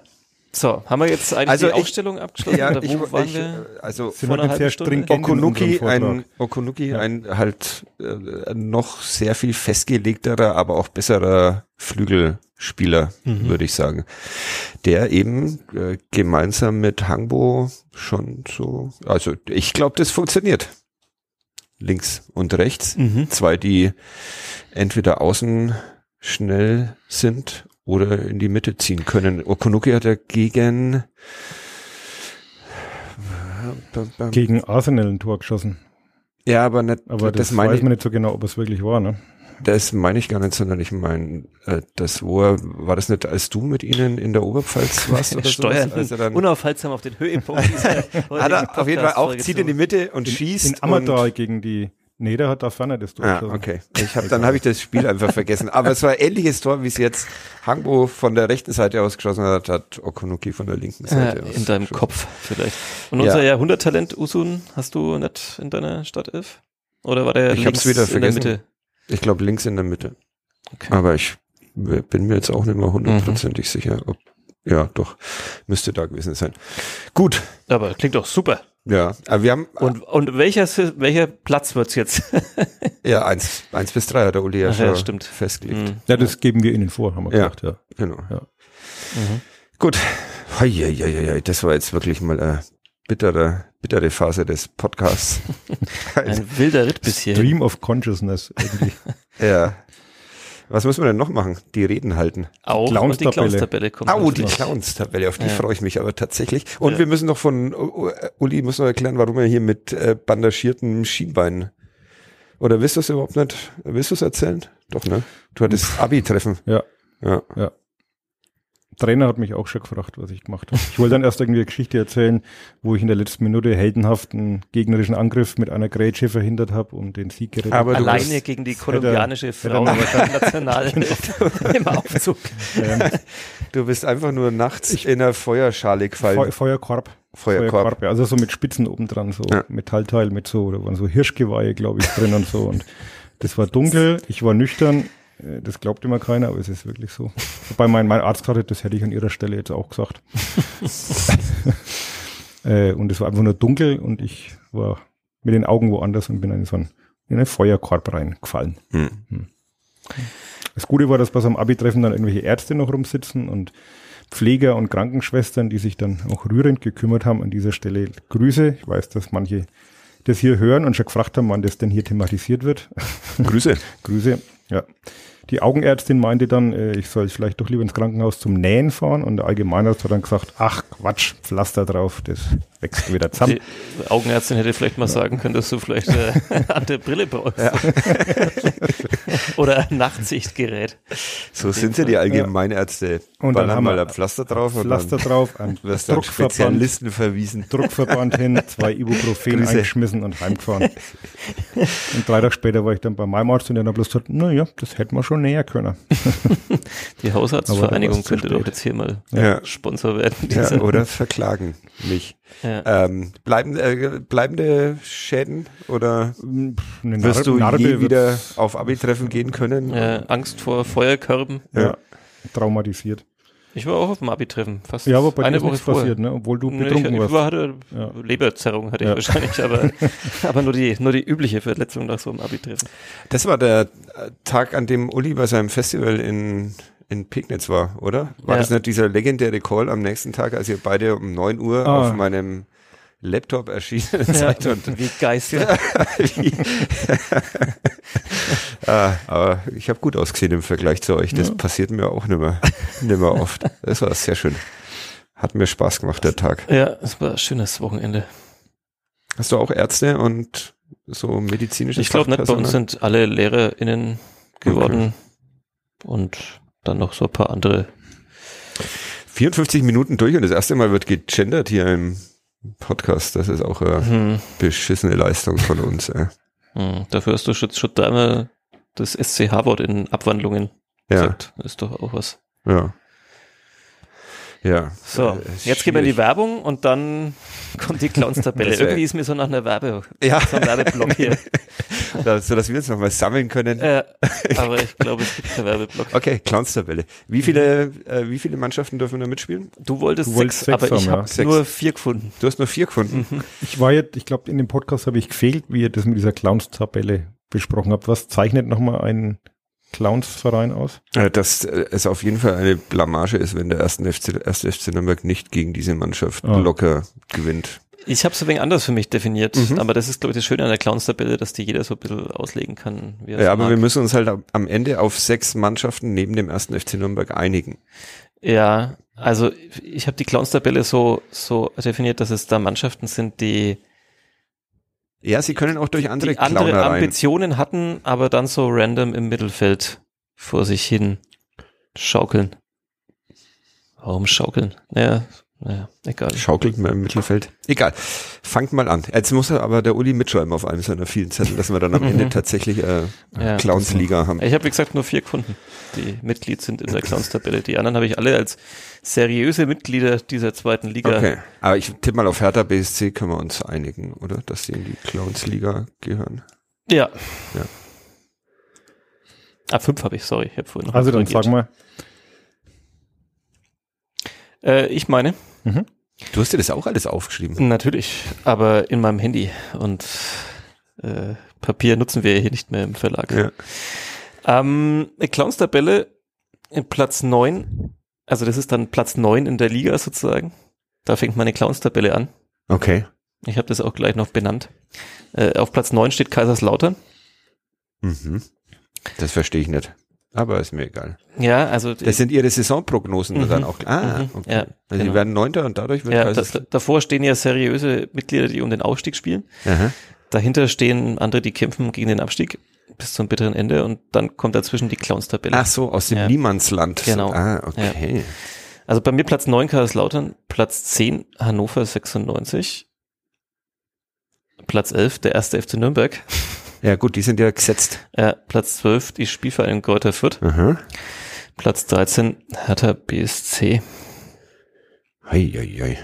So, haben wir jetzt eigentlich Also die ich- Aufstellung abgeschlossen? oder wo waren ich, wir? also Sind Vor wir einer sehr Stunde? Vortrag. ein, Okunuki Ja. ein halt äh, noch sehr viel festgelegterer, aber auch besserer Flügelspieler, Mhm. würde ich sagen. Der eben äh, gemeinsam mit Hangbo schon so, also ich glaube, das funktioniert. Links und rechts. Mhm. Zwei, die entweder außen schnell sind oder in die Mitte ziehen können. Okunuki hat ja gegen Gegen Arsenal ein Tor geschossen. ja, aber nicht, Aber das, das meine weiß ich, man nicht so genau, ob es wirklich war, ne? das meine ich gar nicht, sondern ich meine, äh, das wo er, war das nicht, als du mit ihnen in der Oberpfalz warst oder Steuern sowas? Als er dann, unaufhaltsam auf den Höhepunkt dieser hat er auf jeden Fall auch, zieht in die Mitte und schießt. In Ammertal gegen die, nee, der hat da vorne das Tor Ah, okay. Ich hab, dann habe ich das Spiel einfach vergessen. Aber es war ein ähnliches Tor, wie es jetzt Hangbo von der rechten Seite aus geschossen hat, hat Okunuki von der linken Ja, Seite aus. Äh, in deinem geschossen. Kopf vielleicht. Und Ja. unser Jahrhunderttalent Usun hast du nicht in deiner Startelf? Oder war der Ich hab's links wieder in vergessen. der Mitte? Ich glaube links in der Mitte. Okay. Aber ich bin mir jetzt auch nicht mehr hundertprozentig sicher, ob, ja, doch, müsste da gewesen sein. Gut. Aber klingt doch super. Ja, aber wir haben, Und, und welcher, welcher Platz wird's jetzt? ja, eins, eins bis drei hat der Uli ja Ach ja, schon stimmt. festgelegt. Hm. Ja, das geben wir Ihnen vor, haben wir Ja. gesagt, ja. Genau. Ja. Mhm. Gut. Hei, hei, hei, hei, das war jetzt wirklich mal eine bittere, bittere Phase des Podcasts. Ein wilder Ritt bis hierhin. Stream of Consciousness irgendwie. ja. Was müssen wir denn noch machen? Die Reden halten. Auch die Clowns-Tabelle. Clowns-Tabelle kommt. Au, die. Clowns-Tabelle, auf die Ja. freue ich mich aber tatsächlich. Und Ja. wir müssen noch von, U- U- Uli muss noch erklären, warum er hier mit äh, bandagierten Schienbeinen, oder willst du es überhaupt nicht, willst du es erzählen? Doch, ne? Du hattest Abi-Treffen. Ja. Ja. Trainer hat mich auch schon gefragt, was ich gemacht habe. Ich wollte dann erst irgendwie eine Geschichte erzählen, wo ich in der letzten Minute heldenhaft einen gegnerischen Angriff mit einer Grätsche verhindert habe und den Sieg gerettet Aber du Alleine bist- gegen die kolumbianische Frauennational im Aufzug. ähm, Du bist einfach nur nachts in einer Feuerschale gefallen. Feu Feuerkorb. Feuerkorb. ja. Also so mit Spitzen oben dran, so Ja. Metallteil mit so, da waren so Hirschgeweihe, glaube ich, drin und so. Und das war dunkel, ich war nüchtern. Äh, Das glaubt immer keiner, aber es ist wirklich so. Wobei mein, mein Arzt hatte, das hätte ich an ihrer Stelle jetzt auch gesagt. äh, und es war einfach nur dunkel und ich war mit den Augen woanders und bin in so einen, in einen Feuerkorb reingefallen. Hm. Das Gute war, dass bei so einem Abi-Treffen dann irgendwelche Ärzte noch rumsitzen und Pfleger und Krankenschwestern, die sich dann auch rührend gekümmert haben. An dieser Stelle Grüße. Ich weiß, dass manche das hier hören und schon gefragt haben, wann das denn hier thematisiert wird. Grüße. Grüße. Ja. Die Augenärztin meinte dann, äh, ich soll vielleicht doch lieber ins Krankenhaus zum Nähen fahren. Und der Allgemeinarzt hat dann gesagt, ach Quatsch, Pflaster drauf, das wächst wieder zusammen. Die Augenärztin hätte vielleicht mal sagen können, dass du vielleicht äh, an der Brille brauchst. Oder ein Nachtsichtgerät. So sind sie die Allgemeinärzte. Und dann haben mal wir ein Pflaster drauf Pflaster und drauf, ein dann wirst du an Druckverband, Spezialisten verwiesen. Druckverband hin, zwei Ibuprofen Grüße. eingeschmissen und heimgefahren. und drei Tage später war ich dann bei meinem Arzt und der hat bloß gesagt, naja, das hätten wir schon näher können. Die Hausarztvereinigung könnte doch jetzt hier mal Ja. Sponsor werden. Ja, oder verklagen mich. ja. Ähm, bleiben, äh, bleibende Schäden oder Eine wirst du Narbe je wird- wieder auf Abi-Treffen gehen können? Äh, Angst vor Feuerkörben. ja, traumatisiert. Ich war auch auf dem Abi-Treffen. Fast Ja, aber bei dir eine ist Woche nichts vorher. passiert, ne? obwohl du Nee, ich, betrunken ich warst. war, hatte Ja. Leberzerrung hatte ich Ja. wahrscheinlich, aber, aber nur die, nur die übliche Verletzung nach so einem Abi-Treffen. Das war der Tag, an dem Uli bei seinem Festival in, in Pegnitz war, oder? War Ja. das nicht dieser legendäre Call am nächsten Tag, als ihr beide um 9 Uhr Ah. auf meinem Laptop erschienen seid und Wie Geister. ah, aber ich habe gut ausgesehen im Vergleich zu euch. Das Ja. passiert mir auch nicht mehr, nicht mehr oft. Das war sehr schön. Hat mir Spaß gemacht, der Tag. Ja, es war ein schönes Wochenende. Hast du auch Ärzte und so medizinische Ich glaube nicht, bei uns sind alle LehrerInnen geworden und dann noch so ein paar andere. 54 Minuten durch und das erste Mal wird gegendert hier im Podcast. Das ist auch eine Hm, beschissene Leistung von uns. Ey. hm, dafür hast du schon, schon dreimal das SCH-Wort in Abwandlungen Ja, gesagt. Ist doch auch was. ja. Ja. So, Äh, jetzt gehen wir in die. Werbung und dann kommt die Clowns-Tabelle. Irgendwie ist mir so nach einer Werbe, Ja. so ein Werbeblock hier. So dass wir uns nochmal sammeln können. äh, aber ich glaube, es gibt keinen Werbeblock. Okay, Clowns-Tabelle. Wie viele, äh, wie viele Mannschaften dürfen da mitspielen? Du wolltest Du wolltest sechs, sechs aber ich haben, habe ja. Nur vier gefunden. Du hast nur vier gefunden. Ich war jetzt, ich glaube, in dem Podcast habe ich gefehlt, wie ihr das mit dieser Clowns-Tabelle besprochen habt. Was zeichnet nochmal einen Clowns-Verein aus? Äh, Dass äh, es auf jeden Fall eine Blamage ist, wenn der ersten FC, erste FC Nürnberg nicht gegen diese Mannschaft Ah. locker gewinnt. Ich habe es ein wenig anders für mich definiert, Mhm. aber das ist, glaube ich, das Schöne an der Clowns-Tabelle, dass die jeder so ein bisschen auslegen kann. Wie Ja, aber mag. wir müssen uns halt am- am Ende auf sechs Mannschaften neben dem ersten FC Nürnberg einigen. Ja, also ich habe die Clowns-Tabelle so, so definiert, dass es da Mannschaften sind, die, Ja, sie können auch durch andere die andere Clownereien. Ambitionen hatten, aber dann so random im Mittelfeld vor sich hin schaukeln. Warum schaukeln? Naja, naja, egal. Schaukelt man im Mittelfeld. Egal. Fangt mal an. Jetzt muss aber der Uli mitschreiben auf einem seiner vielen Zettel, dass wir dann am Ende tatsächlich äh, Ja. Clowns-Liga haben. Ich habe, wie gesagt, nur vier gefunden, die Mitglied sind in der Clowns-Tabelle. Die anderen habe ich alle als seriöse Mitglieder dieser zweiten Liga. Okay. Aber ich tippe mal auf Hertha BSC können wir uns einigen, oder? Dass sie in die Clowns-Liga gehören. Ja. Ja. Ah, fünf habe ich, sorry. Ich habe vorhin noch Also dann sag mal, Äh, ich meine, Du hast dir das auch alles aufgeschrieben. natürlich, aber in meinem Handy und äh, Papier nutzen wir hier nicht mehr im Verlag. Ja. Ähm, eine Clowns-Tabelle in Platz neun, also das ist dann Platz neun in der Liga sozusagen. Da fängt meine Clowns-Tabelle an. Okay. Ich habe das auch gleich noch benannt. Äh, auf Platz neun steht Kaiserslautern. Mhm. Das verstehe ich nicht. Aber ist mir egal. Ja, also Das sind ihre Saisonprognosen Mhm. dann auch. Ah, Mhm. okay. Ja, also genau. die werden Neunter und dadurch wird ja, da, davor stehen ja seriöse Mitglieder, die um den Aufstieg spielen. Aha. Dahinter stehen andere, die kämpfen gegen den Abstieg bis zum bitteren Ende und dann kommt dazwischen die Clowns-Tabelle. Ach so, aus dem Ja. Niemandsland. Genau. Ah, okay. Also bei mir Platz 9 Kaiserslautern, Platz 10 Hannover 96, Platz 11 der erste FC Nürnberg, Ja. gut, die sind ja gesetzt. äh, Platz 12 die Spielvereinigung Kräuter Fürth, Aha. Platz 13 Hertha BSC. Hei, hei, hei.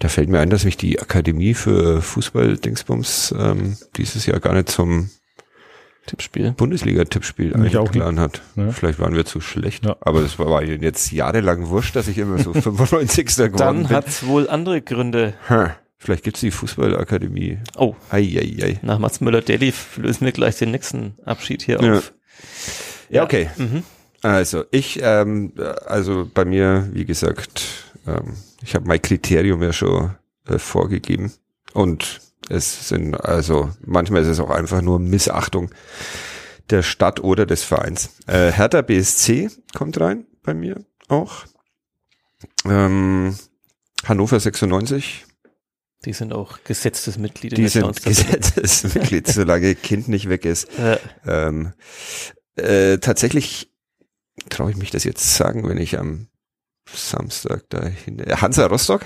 Da fällt mir ein, dass mich die Akademie für Fußball-Dingsbums ähm, dieses Jahr gar nicht zum Tippspiel. Bundesliga-Tippspiel eingeladen hat. Ja. Vielleicht waren wir zu schlecht. Ja. Aber das war, jetzt jahrelang wurscht, dass ich immer so 95. geworden Dann bin. hat's wohl andere Gründe. Ha, vielleicht gibt's die Fußballakademie. Oh, Hei, hei, hei. nach Mats Müller-Daly lösen wir gleich den nächsten Abschied hier Ja. auf. Ja, okay. Mhm. Also ich, ähm, also bei mir, wie gesagt, ähm, ich habe mein Kriterium ja schon äh, vorgegeben und es sind also manchmal ist es auch einfach nur Missachtung der Stadt oder des Vereins. Äh, Hertha BSC kommt rein bei mir auch. Ähm, Hannover 96, Die sind auch gesetztes Mitglied in die der sind Clowns-Tabelle. Gesetzesmitglied, solange Kind nicht weg ist. Äh, Ähm, äh, tatsächlich traue ich mich das jetzt sagen, wenn ich am Samstag dahin. Äh, Hansa Rostock?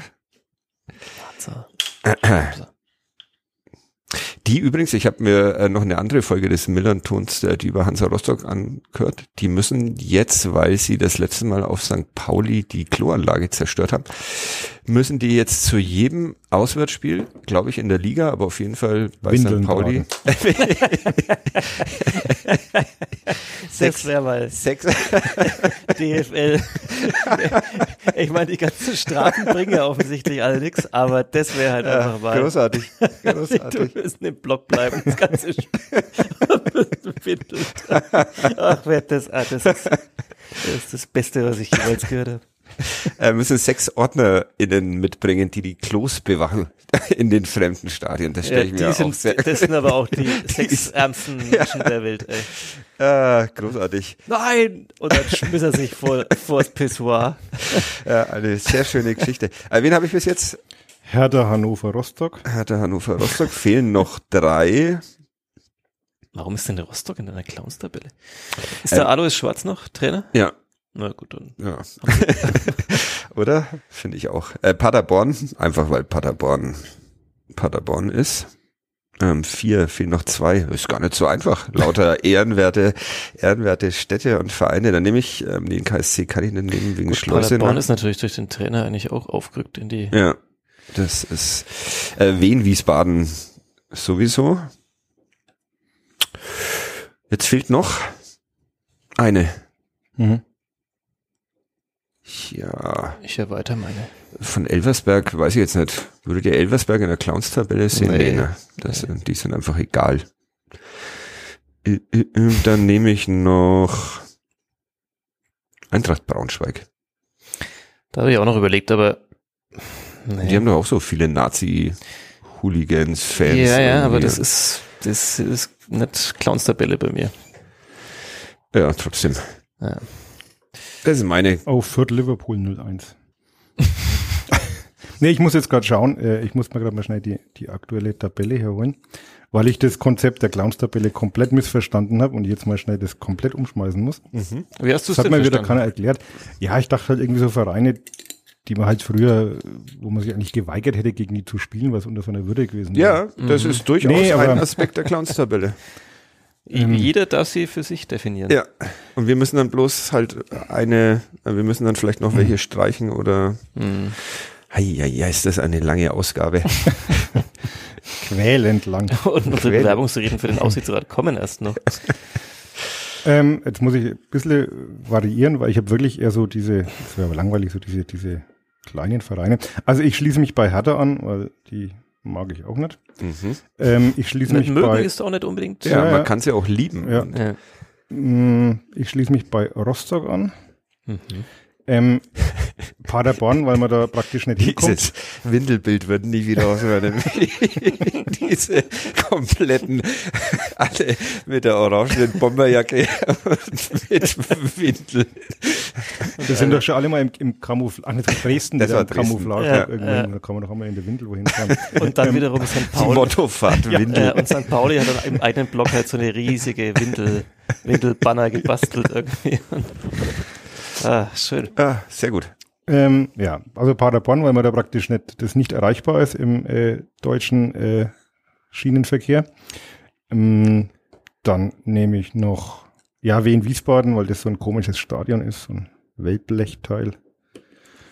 so. Die übrigens, ich habe mir äh, noch eine andere Folge des Millern-Tons, äh, die über Hansa Rostock angehört. Die müssen jetzt, weil sie das letzte Mal auf St. Pauli die Kloanlage zerstört haben, müssen die jetzt zu jedem Auswärtsspiel, glaube ich, in der Liga, aber auf jeden Fall bei Windeln St. Pauli. Mal Sechs, DFL. ich meine, die ganzen Strafen bringen ja offensichtlich alle nichts, aber das wäre halt einfach mal. großartig. Du Großartig. wirst im Block bleiben, das ganze Spiel. Ach, wer das, ah, das ist, das ist das Beste, was ich jemals gehört habe. äh, müssen sechs OrdnerInnen mitbringen, die die Klos bewachen in den fremden Stadien. Das stelle ich Ja, mir die auch sind, sehr das sind aber auch die sechs ärmsten Menschen der Welt, ey. ah, großartig. Nein! Und dann schmiss er sich vor, vor das Pissoir. Ja, eine sehr schöne Geschichte. Äh, wen habe ich bis jetzt? Hertha, Hannover, Rostock. Hatte Hannover Rostock. Fehlen noch drei. Warum ist denn der Rostock in einer Clowns-Tabelle? Ist Ähm, der Alois Schwarz noch Trainer? Ja, Na gut, dann. ja. Oder? Finde ich auch. Äh, Paderborn, einfach weil Paderborn Paderborn ist. Ähm, vier, fehlen noch zwei. Ist gar nicht so einfach. Lauter ehrenwerte, ehrenwerte Städte und Vereine. Dann nehme ich ähm, den KSC kann ich nicht nehmen wegen Schleuse. Paderborn ist natürlich durch den Trainer eigentlich auch aufgerückt in die. Ja, das ist äh, Wien, Wiesbaden sowieso. Jetzt fehlt noch eine. Mhm. Ja, Ich erweitere meine. von Elversberg weiß ich jetzt nicht. Würdet ihr Elversberg in der Clowns-Tabelle sehen? Nee. Nee, ne? das, Die sind einfach egal. Dann nehme ich noch Eintracht Braunschweig. Da habe ich auch noch überlegt, aber. Nee. Die haben doch auch so viele Nazi-Hooligans, Fans. ja, ja, aber das ist, das ist nicht Clowns-Tabelle bei mir. Ja, trotzdem. Ja. Das ist meine. Oh, Fürth Liverpool 01. nee, ich muss jetzt gerade schauen. Äh, ich muss mir gerade mal schnell die, die aktuelle Tabelle herholen, weil ich das Konzept der Clowns-Tabelle komplett missverstanden habe und jetzt mal schnell das komplett umschmeißen muss. Wie hast du Das es hat denn mir wieder keiner erklärt. Ja, ich dachte halt irgendwie so Vereine, die man halt früher, wo man sich eigentlich geweigert hätte, gegen die zu spielen, was unter so einer Würde gewesen Ja, das Mhm. ist durchaus Nee, aber- ein Aspekt der Clowns-Tabelle. Jeder darf sie für sich definieren. Ja. Und wir müssen dann bloß halt eine, wir müssen dann vielleicht noch welche streichen oder. Hm. Ja, ist das eine lange Ausgabe. Quälend lang. Und unsere. Bewerbungsreden für den Aussichtsrat kommen erst noch. Ähm, jetzt muss ich ein bisschen variieren, weil ich habe wirklich eher so diese, das wäre aber langweilig, so diese, diese kleinen Vereine. Also ich schließe mich bei Hertha an, weil die mag ich auch nicht. Mhm. Ähm, ich schließe mich mögen bei, ist auch nicht unbedingt. Ja, Ja, man ja. kann sie auch lieben. Ja. Ja. mh, ich schließe mich bei Rostock an. Mhm. Ähm, Paderborn, weil man da praktisch nicht hinkommt. Dieses Windelbild wird nie wieder aufhören. Diese kompletten, alle mit der orangenen Bomberjacke und mit Windel. Und das sind doch schon alle mal im, im Camouflage, ach, nicht Dresden, Das war im Dresden. Camouflage Ja, irgendwo ja. hin. Da kann man doch einmal in der Windel wohin fahren. Und dann wiederum St. Pauli. Mottofahrt, Windel. Äh, und St. Pauli hat dann im eigenen Block halt so eine riesige Windel, Windelbanner gebastelt irgendwie. Ah, schön. Ah, sehr gut. Ähm, ja, also Paderborn, weil man da praktisch nicht, das nicht erreichbar ist im äh, deutschen äh, Schienenverkehr. Ähm, dann nehme ich noch, ja, Wien Wiesbaden, weil das so ein komisches Stadion ist, so ein Wellblechteil.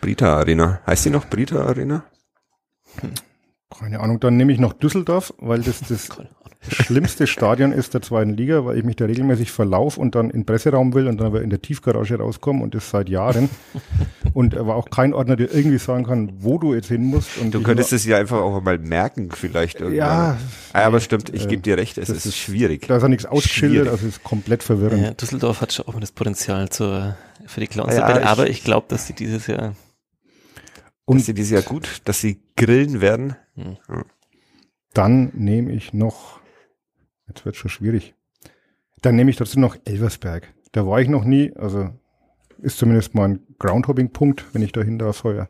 Brita Arena. Heißt die noch Brita Arena? Keine Ahnung, dann nehme ich noch Düsseldorf, weil das das schlimmste Stadion ist der zweiten Liga, weil ich mich da regelmäßig verlauf und dann in den Presseraum will und dann aber in der Tiefgarage rauskomme und das seit Jahren. und aber auch kein Ordner dir irgendwie sagen kann, wo du jetzt hin musst. Und Du könntest es ja einfach auch mal merken, vielleicht irgendwann. Ja, Ah, aber stimmt, ich äh, gebe dir recht, es ist ist- schwierig. Da ist ja nichts ausgeschildert, also es ist komplett verwirrend. Ja, Düsseldorf hat schon auch mal das Potenzial zur, für die Clowns. Ja, ich- aber ich glaube, dass sie dieses Jahr dass Und sie dieses Jahr gut, dass sie grillen werden. dann nehme ich noch, jetzt wird schon schwierig, dann nehme ich trotzdem noch Elversberg. Da war ich noch nie, also ist zumindest mal ein Groundhopping-Punkt, wenn ich dahin darf heuer.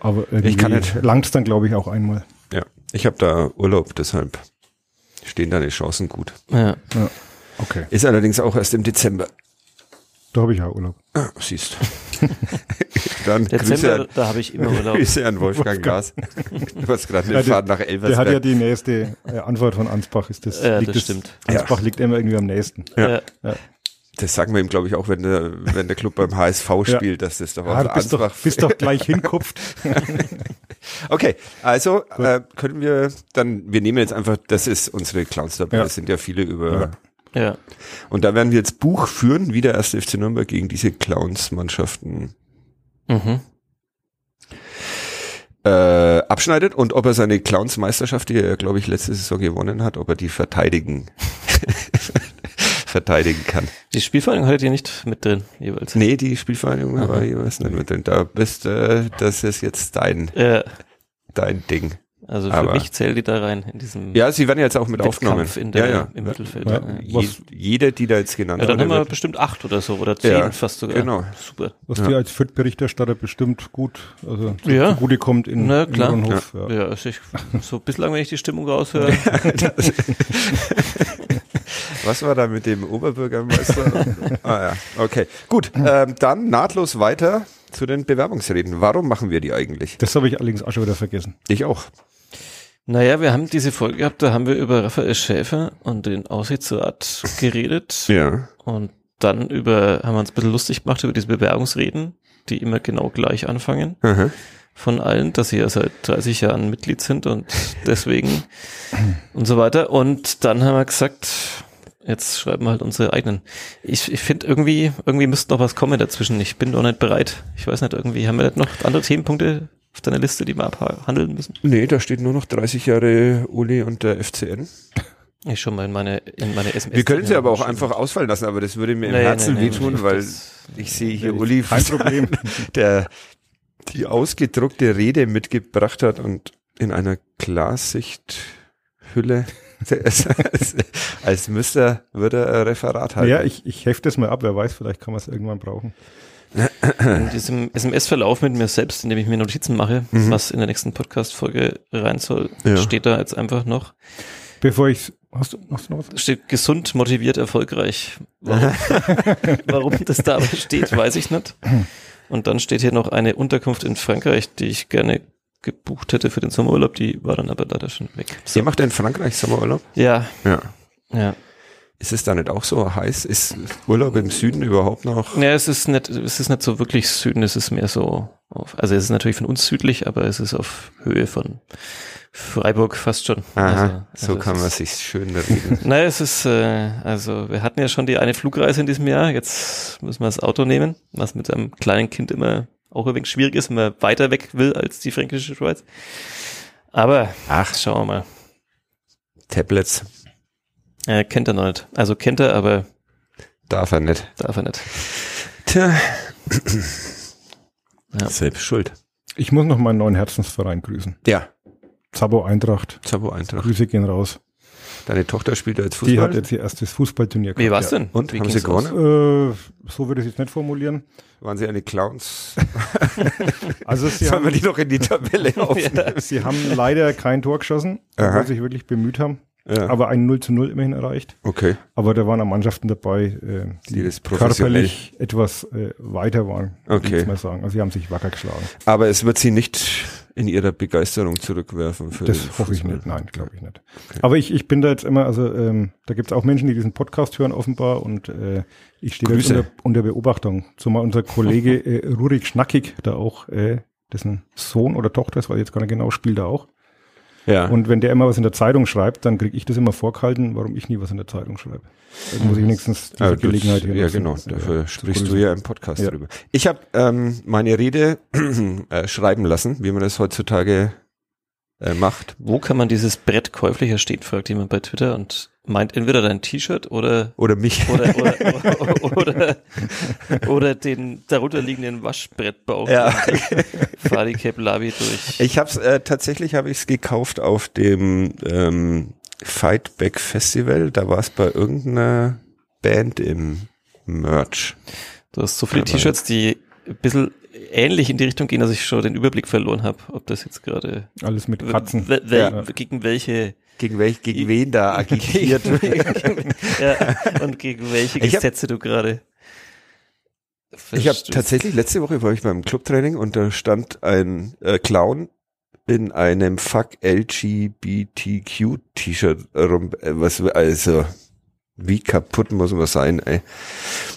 Aber irgendwie kann nicht. langt's dann, glaube ich, auch einmal. Ja, ich habe da Urlaub, deshalb stehen deine Chancen gut. ja, Okay, Ist allerdings auch erst im Dezember. Da habe ich ja Urlaub. Ah, siehst. Dann Dezember, Grüße an, da habe ich immer Urlaub. Grüße an Wolfgang Gas. Du hast gerade eine Ja, Fahrt nach Der hat ja Elversberg. die nächste äh, Antwort von Ansbach. Ist das, Ja, liegt das stimmt. Ansbach liegt immer irgendwie am nächsten. Ja. Ja. Das sagen wir ihm, glaube ich, auch, wenn der, wenn der Club beim HSV Ja. spielt, dass das doch auf du bist doch, Ansbach. bist doch gleich hinkupft. Okay, also äh, können wir dann, wir nehmen jetzt einfach, das ist unsere Clowns dabei. Ja. Es sind ja viele über. Ja. Und da werden wir jetzt Buch führen, wie der erste FC Nürnberg gegen diese Clowns-Mannschaften Mhm. äh, abschneidet und ob er seine Clowns-Meisterschaft, die er, glaube ich, letzte Saison gewonnen hat, ob er die verteidigen verteidigen kann. Die Spielvereinigung hattet ihr nicht mit drin, jeweils. Nee, die Spielvereinigung war jeweils nicht mit drin. Da bist äh, das ist jetzt dein, Ja, dein Ding. Also für Aber- mich zählt die da rein in diesem Ja, sie werden jetzt auch mit Wettkampf aufgenommen. in der, ja, ja. im Mittelfeld. Ja. Ja. Je, jede, die da jetzt genannt Ja, dann haben wir wird- bestimmt acht oder so oder zehn Ja, fast sogar. genau. Super. Was Ja. dir als Fürth-Berichterstatter bestimmt gut, also Ja. zugute kommt in, Na, in klar. Nürnhof. Ja. Ja, also ich, so bislang, wenn ich die Stimmung raushöre. Was war da mit dem Oberbürgermeister? ah ja, okay. Gut, ähm, dann nahtlos weiter zu den Bewerbungsreden. Warum machen wir die eigentlich? Das habe ich allerdings auch schon wieder vergessen. Ich auch. Naja, wir haben diese Folge gehabt, da haben wir über Raphael Schäfer und den Aussichtsrat geredet. Ja. Und dann über, haben wir uns ein bisschen lustig gemacht über diese Bewerbungsreden, die immer genau gleich anfangen. Aha. Von allen, dass sie ja seit 30 Jahren Mitglied sind und deswegen und so weiter. Und dann haben wir gesagt, jetzt schreiben wir halt unsere eigenen. Ich, ich finde irgendwie, irgendwie müsste noch was kommen dazwischen. Ich bin noch nicht bereit. Ich weiß nicht, irgendwie haben wir nicht noch andere Themenpunkte auf deiner Liste, die wir abhandeln müssen? Nee, da steht nur noch 30 Jahre Uli und der FCN. Ich schon mal in meine, in meine SMS. Wir können sie aber auch einfach ausfallen lassen, aber das würde mir im Nee, Herzen nee, nee, wehtun, nee, weil ich sehe hier Nee, Uli, kein Problem. der die ausgedruckte Rede mitgebracht hat und in einer Klarsichthülle als, als, müsste er, würde er ein Referat halten. Ja, ich, ich hefte es mal ab, wer weiß, vielleicht kann man es irgendwann brauchen. In diesem SMS-Verlauf mit mir selbst, in dem ich mir Notizen mache, Mhm. was in der nächsten Podcast-Folge rein soll, Ja. steht da jetzt einfach noch. Bevor ich, hast du, hast du noch was? Steht gesund, motiviert, erfolgreich. Warum, warum das da steht, weiß ich nicht. Und dann steht hier noch eine Unterkunft in Frankreich, die ich gerne gebucht hätte für den Sommerurlaub, die war dann aber leider schon weg. Ihr macht in Frankreich Sommerurlaub? Ja, Ja. ja. Ist es da nicht auch so heiß? Ist Urlaub im Süden überhaupt noch? Ja, es ist nicht, es ist nicht so wirklich Süden, es ist mehr so auf, also es ist natürlich von uns südlich, aber es ist auf Höhe von Freiburg fast schon. Aha, Also- so also kann es man sich schön reden. Naja, es ist, äh, also wir hatten ja schon die eine Flugreise in diesem Jahr, jetzt müssen wir das Auto nehmen, was mit einem kleinen Kind immer auch ein wenig schwierig ist, wenn man weiter weg will als die fränkische Schweiz. Aber Ach, schauen wir mal. Tablets Äh, kennt er noch nicht. Also kennt er, aber darf er nicht. darf er nicht. Tja, Ja. selbst schuld. Ich muss noch meinen neuen Herzensverein grüßen. Ja, Zabo Eintracht. Zabo Eintracht. Grüße gehen raus. Deine Tochter spielt ja jetzt Die hat Fußball. jetzt ihr erstes Fußballturnier Wie gehabt, war's ja. denn? Und? Wie Haben sie gewonnen? Äh, so würde ich es jetzt nicht formulieren. Waren sie eine Clowns? Also sie Sollen wir haben, die noch in die Tabelle aufnehmen? sie haben leider kein Tor geschossen, Aha. obwohl sie sich wirklich bemüht haben. Ja. Aber ein 0 zu 0 immerhin erreicht. Okay. Aber da waren auch Mannschaften dabei, äh, Die die, körperlich etwas äh, weiter waren, Okay. muss man sagen. Also sie haben sich wacker geschlagen. Aber es wird sie nicht in ihrer Begeisterung zurückwerfen für Das hoffe ich nicht. Nein, glaube ich nicht. Aber ich, ich bin da jetzt immer, also ähm, da gibt es auch Menschen, die diesen Podcast hören offenbar und äh, ich stehe unter, unter Beobachtung. Zumal unser Kollege äh, Rurik Schnackig, da auch äh, dessen Sohn oder Tochter, das weiß ich jetzt gar nicht genau, spielt da auch. Ja. Und wenn der immer was in der Zeitung schreibt, dann kriege ich das immer vorgehalten, warum ich nie was in der Zeitung schreibe. Dann muss ich wenigstens diese das- Gelegenheit hier Ja, genau. Dafür zu sprichst du ja im Podcast Ja. drüber. Ich habe ähm, meine Rede äh, schreiben lassen, wie man das heutzutage äh, macht. Wo kann man dieses Brett käuflich erstehen, fragt jemand bei Twitter und meint entweder dein T-Shirt oder Oder mich. oder, oder, oder, oder, oder den darunterliegenden Waschbrettbau Ja. Fadi Cape Labi durch. Ich habe es äh, tatsächlich habe ich es gekauft auf dem ähm, Fightback Festival. Da war es bei irgendeiner Band im Merch. Du hast so viele T-Shirts, die ein bisschen ähnlich in die Richtung gehen, dass ich schon den Überblick verloren habe, ob das jetzt gerade Alles mit Katzen. we- wel- Ja. gegen welche Gegen welch, gegen wen da agitiert wird. ja, und gegen welche Ich hab- Gesetze du gerade Ich habe tatsächlich letzte Woche war ich beim Clubtraining und da stand ein äh, Clown in einem Fuck LGBTQ T-Shirt rum. Äh, Was also wie kaputt muss man sein? Ey.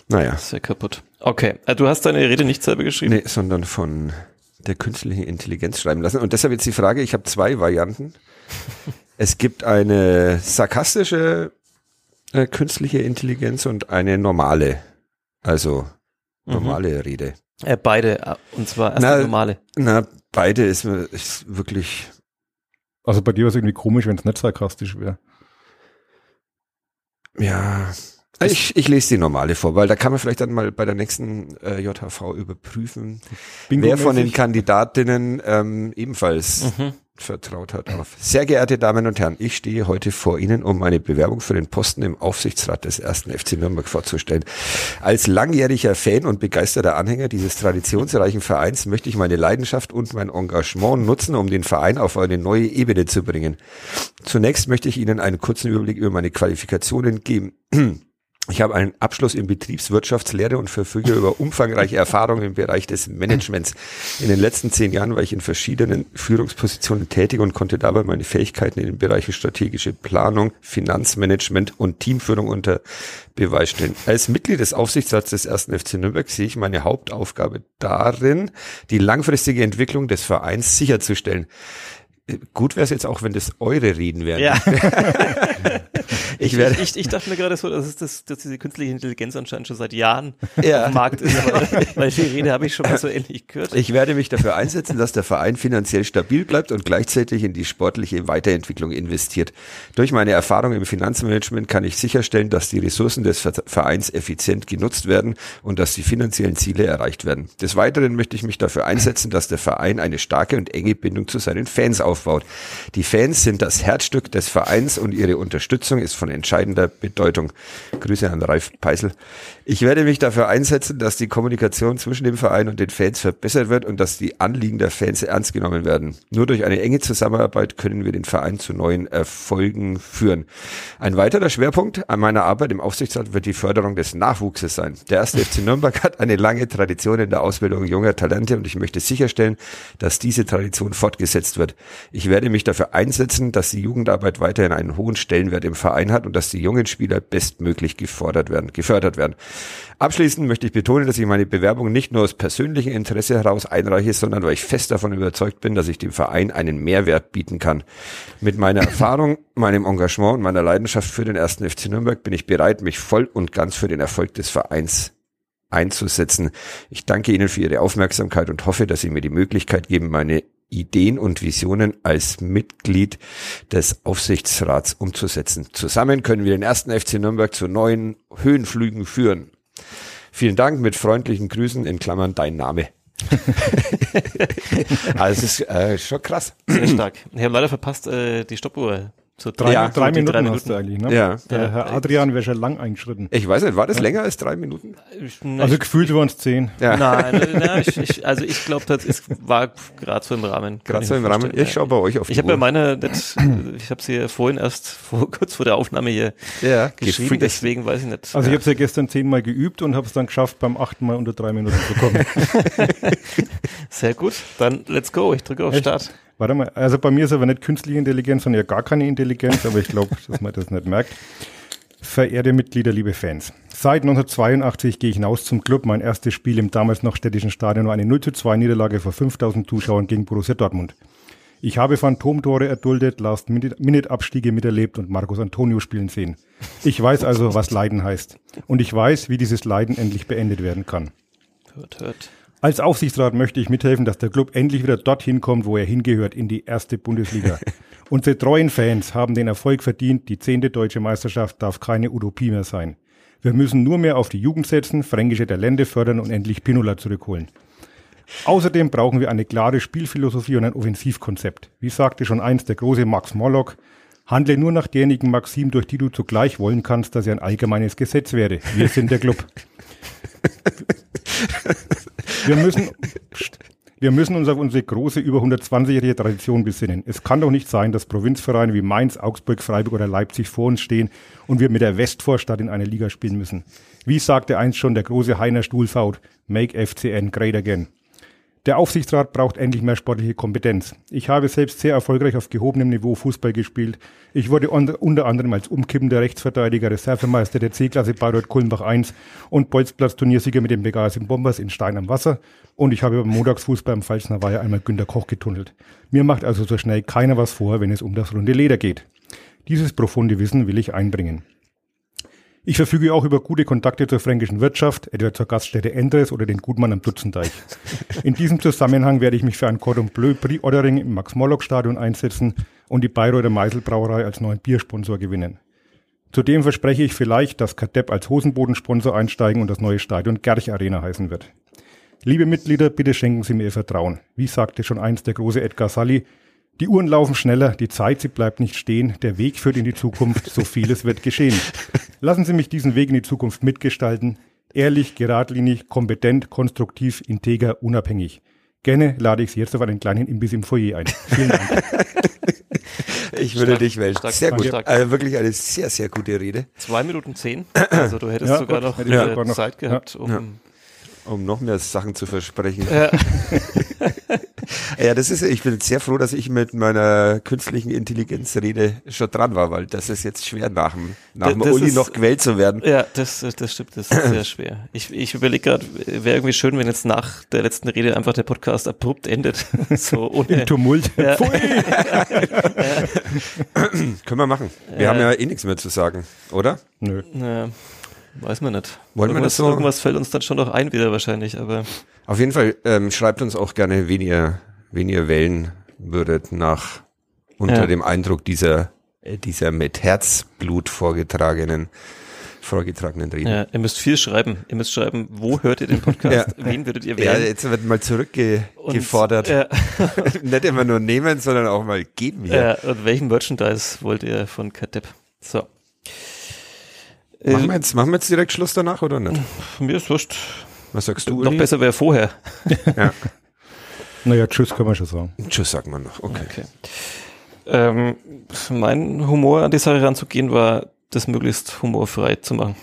Naja, Sehr kaputt. Okay, äh, du hast deine Rede nicht selber geschrieben. nee, sondern von der künstlichen Intelligenz schreiben lassen. Und deshalb jetzt die Frage: Ich habe zwei Varianten. Es gibt eine sarkastische äh, künstliche Intelligenz und eine normale, also normale Rede. Äh, beide, äh, und zwar erst Na, normale. Na, beide ist, ist wirklich. Also bei dir war es irgendwie komisch, wenn es nicht sarkastisch wäre. Ja. Ich, ich lese die normale vor, weil da kann man vielleicht dann mal bei der nächsten äh, JHV überprüfen, wer von den? Kandidatinnen ähm, ebenfalls Mhm. Vertraut hat auf. Sehr geehrte Damen und Herren, ich stehe heute vor Ihnen, um meine Bewerbung für den Posten im Aufsichtsrat des ersten FC Nürnberg vorzustellen. Als langjähriger Fan und begeisterter Anhänger dieses traditionsreichen Vereins möchte ich meine Leidenschaft und mein Engagement nutzen, um den Verein auf eine neue Ebene zu bringen. Zunächst möchte ich Ihnen einen kurzen Überblick über meine Qualifikationen geben. Ich habe einen Abschluss in Betriebswirtschaftslehre und verfüge über umfangreiche Erfahrungen im Bereich des Managements. In den letzten zehn Jahren war ich in verschiedenen Führungspositionen tätig und konnte dabei meine Fähigkeiten in den Bereichen strategische Planung, Finanzmanagement und Teamführung unter Beweis stellen. Als Mitglied des Aufsichtsrats des ersten FC Nürnberg sehe ich meine Hauptaufgabe darin, die langfristige Entwicklung des Vereins sicherzustellen. Gut wäre es jetzt auch, wenn das eure Reden wären. Ja. ich, werde ich, ich, ich, dachte mir gerade so, dass, das, dass diese künstliche Intelligenz anscheinend schon seit Jahren ja. auf dem Markt ist, aber, weil die Rede habe ich schon mal so ähnlich gehört. Ich werde mich dafür einsetzen, dass der Verein finanziell stabil bleibt und gleichzeitig in die sportliche Weiterentwicklung investiert. Durch meine Erfahrung im Finanzmanagement kann ich sicherstellen, dass die Ressourcen des Vereins effizient genutzt werden und dass die finanziellen Ziele erreicht werden. Des Weiteren möchte ich mich dafür einsetzen, dass der Verein eine starke und enge Bindung zu seinen Fans aufbaut aufbaut. Die Fans sind das Herzstück des Vereins und ihre Unterstützung ist von entscheidender Bedeutung. Grüße an Ralf Peisel. Ich werde mich dafür einsetzen, dass die Kommunikation zwischen dem Verein und den Fans verbessert wird und dass die Anliegen der Fans ernst genommen werden. Nur durch eine enge Zusammenarbeit können wir den Verein zu neuen Erfolgen führen. Ein weiterer Schwerpunkt an meiner Arbeit im Aufsichtsrat wird die Förderung des Nachwuchses sein. Der erste FC Nürnberg hat eine lange Tradition in der Ausbildung junger Talente und ich möchte sicherstellen, dass diese Tradition fortgesetzt wird. Ich werde mich dafür einsetzen, dass die Jugendarbeit weiterhin einen hohen Stellenwert im Verein hat und dass die jungen Spieler bestmöglich gefordert werden, gefördert werden. Abschließend möchte ich betonen, dass ich meine Bewerbung nicht nur aus persönlichem Interesse heraus einreiche, sondern weil ich fest davon überzeugt bin, dass ich dem Verein einen Mehrwert bieten kann. Mit meiner Erfahrung, meinem Engagement und meiner Leidenschaft für den ersten FC Nürnberg bin ich bereit, mich voll und ganz für den Erfolg des Vereins einzusetzen. Ich danke Ihnen für Ihre Aufmerksamkeit und hoffe, dass Sie mir die Möglichkeit geben, meine Ideen und Visionen als Mitglied des Aufsichtsrats umzusetzen. Zusammen können wir den ersten FC Nürnberg zu neuen Höhenflügen führen. Vielen Dank mit freundlichen Grüßen in Klammern dein Name. also es ist äh, schon krass. Sehr stark. Ich habe leider verpasst, äh, die Stoppuhr so drei, ja, drei, Minuten, drei Minuten hast du eigentlich, ne? Ja. Der ja. Herr Adrian wäre schon lang eingeschritten. Ich weiß nicht, war das länger als drei Minuten? Also gefühlt waren es zehn. Ja. Nein, na, ich, ich, also ich glaube, das ist, war gerade so im Rahmen. Gerade so im Rahmen. Ich schaue bei euch auf die Ich habe ja meine, das, ich habe sie vorhin erst vor, kurz vor der Aufnahme hier ja, geschrieben, deswegen weiß ich nicht. Also ich habe es ja gestern zehnmal geübt und habe es dann geschafft, beim achten Mal unter drei Minuten zu kommen. Sehr gut, dann let's go. Ich drücke auf Echt? Start. Warte mal, also bei mir ist aber nicht künstliche Intelligenz, sondern ja gar keine Intelligenz, aber ich glaube, dass man das nicht merkt. Verehrte Mitglieder, liebe Fans. Seit 1982 gehe ich hinaus zum Club. Mein erstes Spiel im damals noch städtischen Stadion war eine 0 zu 2 Niederlage vor 5000 Zuschauern gegen Borussia Dortmund. Ich habe Phantomtore erduldet, Last-Minute-Abstiege miterlebt und Marcos Antonio spielen sehen. Ich weiß also, was Leiden heißt. Und ich weiß, wie dieses Leiden endlich beendet werden kann. Hört, hört. Als Aufsichtsrat möchte ich mithelfen, dass der Club endlich wieder dorthin kommt, wo er hingehört, in die erste Bundesliga. Unsere treuen Fans haben den Erfolg verdient. Die zehnte deutsche Meisterschaft darf keine Utopie mehr sein. Wir müssen nur mehr auf die Jugend setzen, fränkische Talente fördern und endlich Pinola zurückholen. Außerdem brauchen wir eine klare Spielphilosophie und ein Offensivkonzept. Wie sagte schon einst der große Max Morlock, handle nur nach derjenigen Maxim, durch die du zugleich wollen kannst, dass er ein allgemeines Gesetz wäre. Wir sind der Club. Wir müssen, wir müssen uns auf unsere große, über 120-jährige Tradition besinnen. Es kann doch nicht sein, dass Provinzvereine wie Mainz, Augsburg, Freiburg oder Leipzig vor uns stehen und wir mit der Westvorstadt in einer Liga spielen müssen. Wie sagte einst schon der große Heiner Stuhlfaut, make FCN great again. Der Aufsichtsrat braucht endlich mehr sportliche Kompetenz. Ich habe selbst sehr erfolgreich auf gehobenem Niveau Fußball gespielt. Ich wurde unter anderem als umkippender Rechtsverteidiger Reservemeister der C-Klasse Bayreuth Kulmbach 1 und Bolzplatz-Turniersieger mit den Begeisterten Bombers in Stein am Wasser. Und ich habe beim Montagsfußball im Pfalzner Weiher einmal Günter Koch getunnelt. Mir macht also so schnell keiner was vor, wenn es um das runde Leder geht. Dieses profunde Wissen will ich einbringen. Ich verfüge auch über gute Kontakte zur fränkischen Wirtschaft, etwa zur Gaststätte Endres oder den Gutmann am Dutzendeich. In diesem Zusammenhang werde ich mich für ein Cordon Bleu Prix Ordering im Max-Morlock-Stadion einsetzen und die Bayreuther Meiselbrauerei als neuen Biersponsor gewinnen. Zudem verspreche ich vielleicht, dass Kadepp als Hosenbodensponsor einsteigen und das neue Stadion Gerch Arena heißen wird. Liebe Mitglieder, bitte schenken Sie mir Ihr Vertrauen. Wie sagte schon einst der große Edgar Sully, die Uhren laufen schneller, die Zeit, sie bleibt nicht stehen, der Weg führt in die Zukunft, so vieles wird geschehen. Lassen Sie mich diesen Weg in die Zukunft mitgestalten. Ehrlich, geradlinig, kompetent, konstruktiv, integer, unabhängig. Gerne lade ich Sie jetzt auf einen kleinen Imbiss im Foyer ein. Vielen Dank. Ich würde Stark, dich wählen. stark, sehr gut. stark. Also wirklich eine sehr, sehr gute Rede. Zwei Minuten zehn. Also du hättest Ja, sogar gut, noch, hätte sogar noch. Zeit gehabt, um Ja. Um noch mehr Sachen zu versprechen. Ja. Ja, das ist, ich bin sehr froh, dass ich mit meiner künstlichen Intelligenzrede schon dran war, weil das ist jetzt schwer nach dem, nach dem Das Uli ist- noch gewählt zu werden. Ja, das, das stimmt, das ist sehr schwer. Ich, ich überlege gerade, wäre irgendwie schön, wenn jetzt nach der letzten Rede einfach der Podcast abrupt endet. So ohne. Im Tumult. Ja. Können wir machen. Wir Ja. haben ja eh nichts mehr zu sagen, oder? Nö. Ja, weiß man nicht. Wollen wir irgendwas, das so- Irgendwas fällt uns dann schon noch ein wieder wahrscheinlich, aber Auf jeden Fall ähm, schreibt uns auch gerne, wen ihr, wen ihr wählen würdet nach unter Ja. dem Eindruck dieser, äh, dieser mit Herzblut vorgetragenen, vorgetragenen Rede. ja, ihr müsst viel schreiben. Ihr müsst schreiben, wo hört ihr den Podcast? Wen würdet ihr Ja, wählen? jetzt wird mal zurückgefordert. Ja, Nicht immer nur nehmen, sondern auch mal geben hier. ja, und welchen Merchandise wollt ihr von Kadepp? So. Äh, Machen wir, jetzt, machen wir jetzt direkt Schluss danach oder nicht? mir ist wurscht. Was sagst du, Noch Uli? besser wäre vorher. Ja. Naja, tschüss kann man schon sagen. Tschüss, sagt man noch. Okay. Okay. Ähm, mein Humor an die Sache ranzugehen war, das möglichst humorfrei zu machen.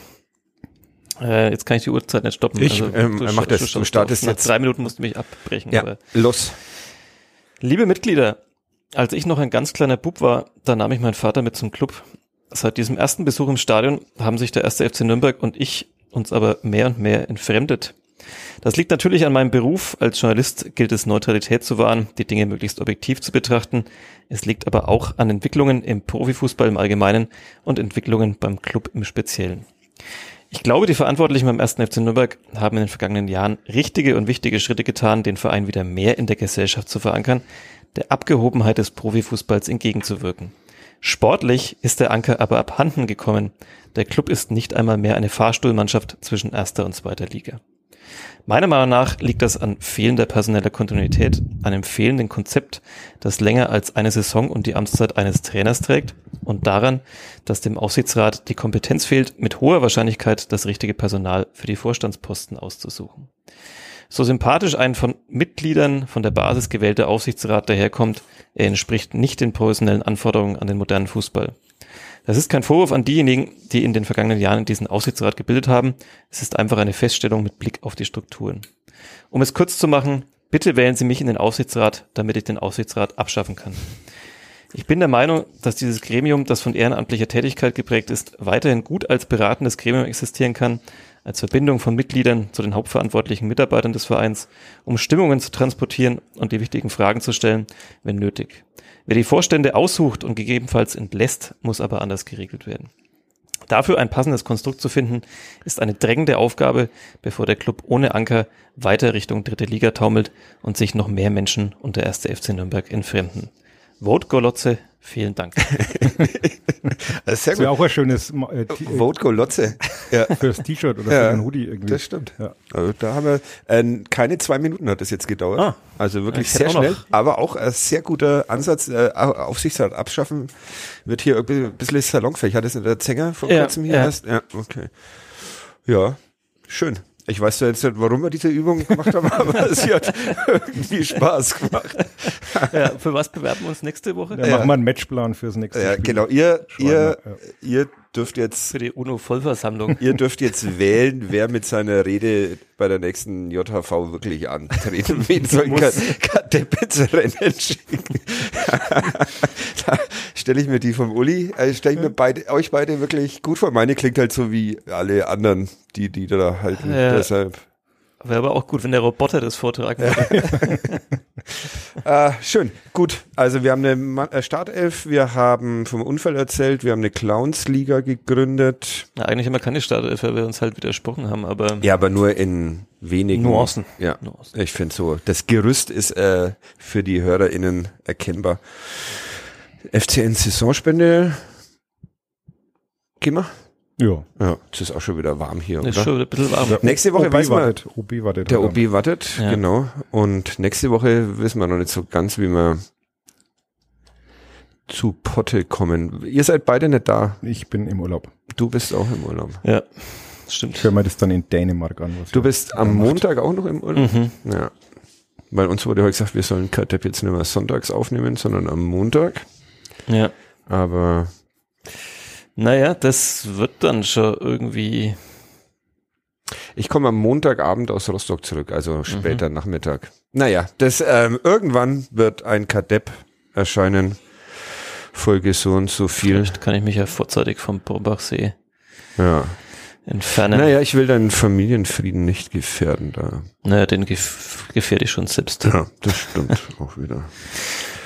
Äh, jetzt kann ich die Uhrzeit nicht stoppen. Ich, ähm, er macht das. Du stoppst startest. Nach jetzt. drei Minuten musst du mich abbrechen. Ja, Aber. los. Liebe Mitglieder, als ich noch ein ganz kleiner Bub war, da nahm ich meinen Vater mit zum Club. Seit diesem ersten Besuch im Stadion haben sich der erste FC Nürnberg und ich uns aber mehr und mehr entfremdet. Das liegt natürlich an meinem Beruf. Als Journalist gilt es, Neutralität zu wahren, die Dinge möglichst objektiv zu betrachten. Es liegt aber auch an Entwicklungen im Profifußball im Allgemeinen und Entwicklungen beim Club im Speziellen. Ich glaube, die Verantwortlichen beim 1. FC Nürnberg haben in den vergangenen Jahren richtige und wichtige Schritte getan, den Verein wieder mehr in der Gesellschaft zu verankern, der Abgehobenheit des Profifußballs entgegenzuwirken. Sportlich ist der Anker aber abhanden gekommen. Der Club ist nicht einmal mehr eine Fahrstuhlmannschaft zwischen erster und zweiter Liga. Meiner Meinung nach liegt das an fehlender personeller Kontinuität, einem fehlenden Konzept, das länger als eine Saison und die Amtszeit eines Trainers trägt und daran, dass dem Aufsichtsrat die Kompetenz fehlt, mit hoher Wahrscheinlichkeit das richtige Personal für die Vorstandsposten auszusuchen. So sympathisch ein von Mitgliedern von der Basis gewählter Aufsichtsrat daherkommt, er entspricht nicht den professionellen Anforderungen an den modernen Fußball. Das ist kein Vorwurf an diejenigen, die in den vergangenen Jahren diesen Aufsichtsrat gebildet haben. Es ist einfach eine Feststellung mit Blick auf die Strukturen. Um es kurz zu machen, bitte wählen Sie mich in den Aufsichtsrat, damit ich den Aufsichtsrat abschaffen kann. Ich bin der Meinung, dass dieses Gremium, das von ehrenamtlicher Tätigkeit geprägt ist, weiterhin gut als beratendes Gremium existieren kann, als Verbindung von Mitgliedern zu den hauptverantwortlichen Mitarbeitern des Vereins, um Stimmungen zu transportieren und die wichtigen Fragen zu stellen, wenn nötig. Wer die Vorstände aussucht und gegebenenfalls entlässt, muss aber anders geregelt werden. Dafür ein passendes Konstrukt zu finden, ist eine drängende Aufgabe, bevor der Club ohne Anker weiter Richtung dritte Liga taumelt und sich noch mehr Menschen unter 1. FC Nürnberg entfremden. Vote Golotze, vielen Dank. Das ist sehr Das wäre gut. auch ein schönes äh, T- äh, Vote Golotze. Ja, fürs T-Shirt oder Ja, für den Hoodie irgendwie. das stimmt. Ja. Also da haben wir, äh, keine zwei Minuten hat das jetzt gedauert. Ah. also wirklich Ich sehr schnell, noch- aber auch ein sehr guter Ansatz. Äh, Aufsichtsrat abschaffen wird hier ein bisschen salonfähig. Hat das nicht der Zänger vor Ja, kurzem hier ja. erst? Ja, okay. Ja, schön. Ich weiß zwar jetzt nicht, warum wir diese Übung gemacht haben, aber sie hat irgendwie Spaß gemacht. ja, für was bewerben wir uns nächste Woche? Dann machen wir einen Matchplan fürs nächste Ja, Spiel. genau. Ihr, ihr, Schweine, ihr dürft jetzt Für die UNO-Vollversammlung. Ihr dürft jetzt wählen, wer mit seiner Rede bei der nächsten JHV wirklich antreten. Wen soll Kadepp ins Rennen schicken? da stelle ich mir die vom Uli, äh, stelle ich mir beide, euch beide wirklich gut vor. Meine klingt halt so wie alle anderen, die, die da halten. Ja. Deshalb. Wäre aber auch gut, wenn der Roboter das vortragen würde. Äh, schön, gut. Also wir haben eine äh, Startelf, wir haben vom Unfall erzählt, wir haben eine Clownsliga gegründet. Na, eigentlich haben wir keine Startelf, weil wir uns halt widersprochen haben, aber Ja, aber nur in wenigen Nuancen. Ja. Nuancen. Ich finde so, das Gerüst ist äh, für die HörerInnen erkennbar. FCN Saisonspende. Geh mal. Ja. Ja, es ist auch schon wieder warm hier, ist oder? schon ein bisschen warm. Der Nächste Woche OB weiß man- wartet. OB wartet. Der? OB wartet, Ja. genau. Und nächste Woche wissen wir noch nicht so ganz, wie wir zu Potte kommen. Ihr seid beide nicht da. Ich bin im Urlaub. Du bist auch im Urlaub. Ja, stimmt. Ich höre mir das dann in Dänemark an. Was Du bist am macht. Montag auch noch im Urlaub? Mhm. Ja. weil uns wurde heute gesagt, wir sollen Kadepp jetzt nicht mehr sonntags aufnehmen, sondern am Montag. Ja. Aber Naja, das wird dann schon irgendwie. ich komme am Montagabend aus Rostock zurück, also später Nachmittag. Naja, das ähm, irgendwann wird ein Kadepp erscheinen. Folge so und so viel. Vielleicht kann ich mich ja vorzeitig vom Borbachsee Ja. entfernen. Naja, ich will deinen Familienfrieden nicht gefährden da. Naja, den gef gefährde ich schon selbst. Ja, das stimmt auch wieder.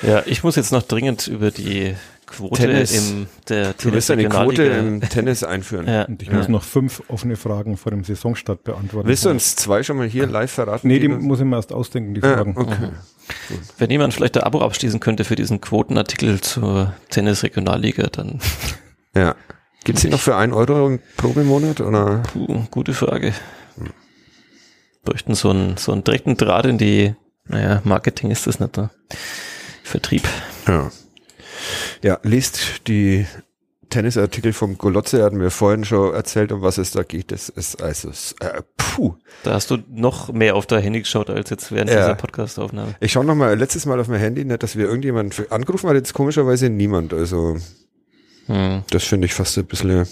Ja, ich muss jetzt noch dringend über die Quote Tennis. im der Du willst eine Quote im Tennis einführen. Ja, Und ich ja. muss noch fünf offene Fragen vor dem Saisonstart beantworten. Willst du uns zwei schon mal hier live verraten? Nee, die muss ich mir erst ausdenken, die Ah, Fragen. okay. Wenn jemand vielleicht ein Abo abschließen könnte für diesen Quotenartikel zur Tennis-Regionalliga, dann Ja. Gibt's die noch für ein Euro pro Monat oder? puh, gute Frage. Bräuchten so einen, so einen direkten Draht in die, naja, Marketing ist das nicht, ne? Vertrieb. Ja. Ja, liest die Tennisartikel vom Golotze, er hat mir vorhin schon erzählt, um was es da geht. Das ist also, äh, puh. Da hast du noch mehr auf dein Handy geschaut als jetzt während Ja. dieser Podcast-Aufnahme. Ich schaue noch mal letztes Mal auf mein Handy, nicht, dass wir irgendjemanden für- angerufen hat, jetzt komischerweise niemand. Also, Hm. das finde ich fast ein bisschen.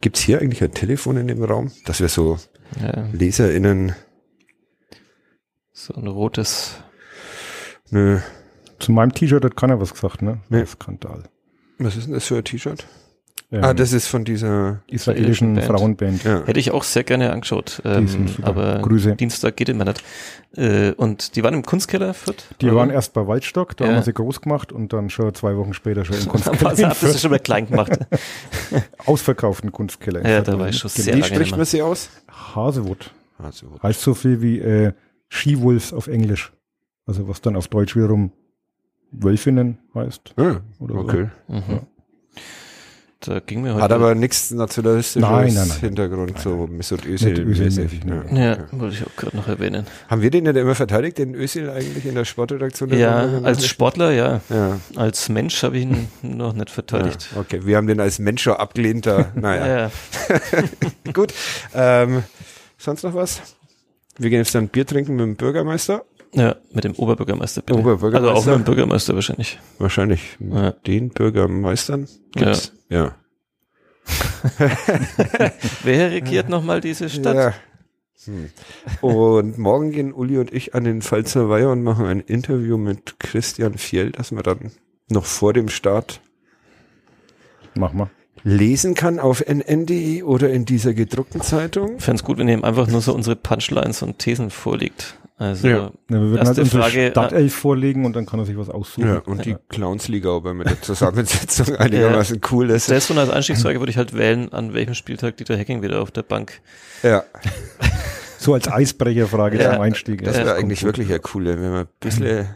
Gibt's hier eigentlich ein Telefon in dem Raum? Dass wir so Ja, LeserInnen, so ein rotes. nö, Zu meinem T-Shirt hat keiner was gesagt, ne? Nee. Skandal. was ist denn das für ein T-Shirt? Ähm, ah, das ist von dieser, israelischen Band. Frauenband. ja. Hätte ich auch sehr gerne angeschaut, ähm, aber Grüße. Dienstag geht immer nicht. Äh, und die waren im Kunstkeller, Fürth? Die oder? waren erst bei Waldstock, da Ja. haben wir sie groß gemacht und dann schon zwei Wochen später schon im Kunstkeller. sie hat das schon mal klein gemacht. Ausverkauften Kunstkeller. Ja, da war ich schon sehr Wie lange spricht man sie aus? Hasewood. Also, Heißt so viel wie äh, Skiwolf auf Englisch. Also was dann auf Deutsch wiederum Wölfinnen heißt. ah, Oder so. okay. Mhm. Da ging mir heute. Hat aber nichts nationalistisches Nein, nein, nein. Hintergrund, so Mesut Özil. Mäßig, ne. ja. ja, wollte ich auch gerade noch erwähnen. Haben wir den nicht immer verteidigt, den Özil eigentlich in der Sportredaktion? Ja, als Sportler, ja. Ja, Als Mensch habe ich ihn noch nicht verteidigt. ja, okay. Wir haben den als Mensch schon abgelehnt. Da. Ja, Naja, ja. gut. Ähm, sonst noch was? Wir gehen jetzt dann Bier trinken mit dem Bürgermeister. Ja mit dem Oberbürgermeister bitte. Oberbürgermeister. Also auch mit dem Bürgermeister wahrscheinlich. Wahrscheinlich Ja. den Bürgermeistern. Gibt's? Ja. Wer regiert nochmal diese Stadt? Ja. Hm. Und morgen gehen Uli und ich an den Pfalzer Weiher und machen ein Interview mit Christian Fjell, das man dann noch vor dem Start Mach mal. lesen kann auf nn.de oder in dieser gedruckten Zeitung. Ich fände es gut, wenn ihr ihm einfach nur so unsere Punchlines und Thesen vorlegt. Also, Ja. Ja, wir würden halt unsere Frage, Stadtelf vorlegen und dann kann er sich was aussuchen. Ja, und die Clownsliga, aber mit der Zusammensetzung einigermaßen cool ist. ist so als Einstiegsfrage würde ich halt wählen, an welchem Spieltag Dieter Hecking wieder auf der Bank. Ja, So als Eisbrecherfrage Ja, zum Einstieg. das Ja, wäre eigentlich gut. wirklich eine coole, wenn wir ein bisschen,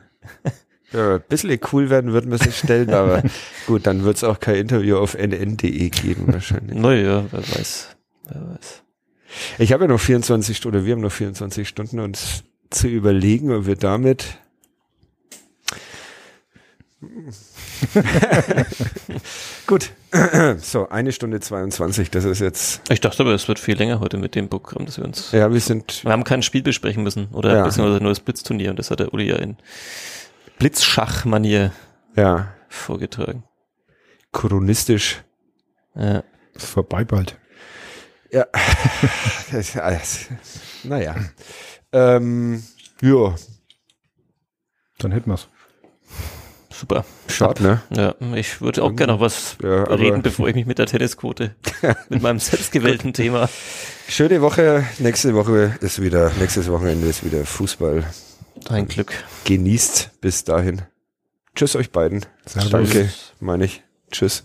wenn wir ein bisschen cool werden, würden wir es stellen, aber gut, dann wird es auch kein Interview auf nn.de geben wahrscheinlich. Naja, wer weiß. Wer weiß. Ich habe ja noch 24 Stunden, oder wir haben noch 24 Stunden, uns zu überlegen, ob wir damit Gut. So, eine Stunde 22, das ist jetzt, Ich dachte aber, es wird viel länger heute mit dem Programm, dass wir uns. ja, wir sind, Wir haben kein Spiel besprechen müssen. Oder Ja. beziehungsweise nur das Blitzturnier und das hat der Uli ja in Blitzschach-Manier ja, vorgetragen. chronistisch. Ja. Ist vorbei bald. Ja, naja. Ähm, ja, Dann hätten wir's. Super. schade, ne? Ja, ich würde auch gerne noch was Ja, reden, bevor ich mich mit der Tennisquote, mit meinem selbstgewählten Thema. Schöne Woche. Nächste Woche ist wieder, nächstes Wochenende ist wieder Fußball. Ein Glück. Genießt bis dahin. Tschüss euch beiden. Servus. Danke, meine ich. Tschüss.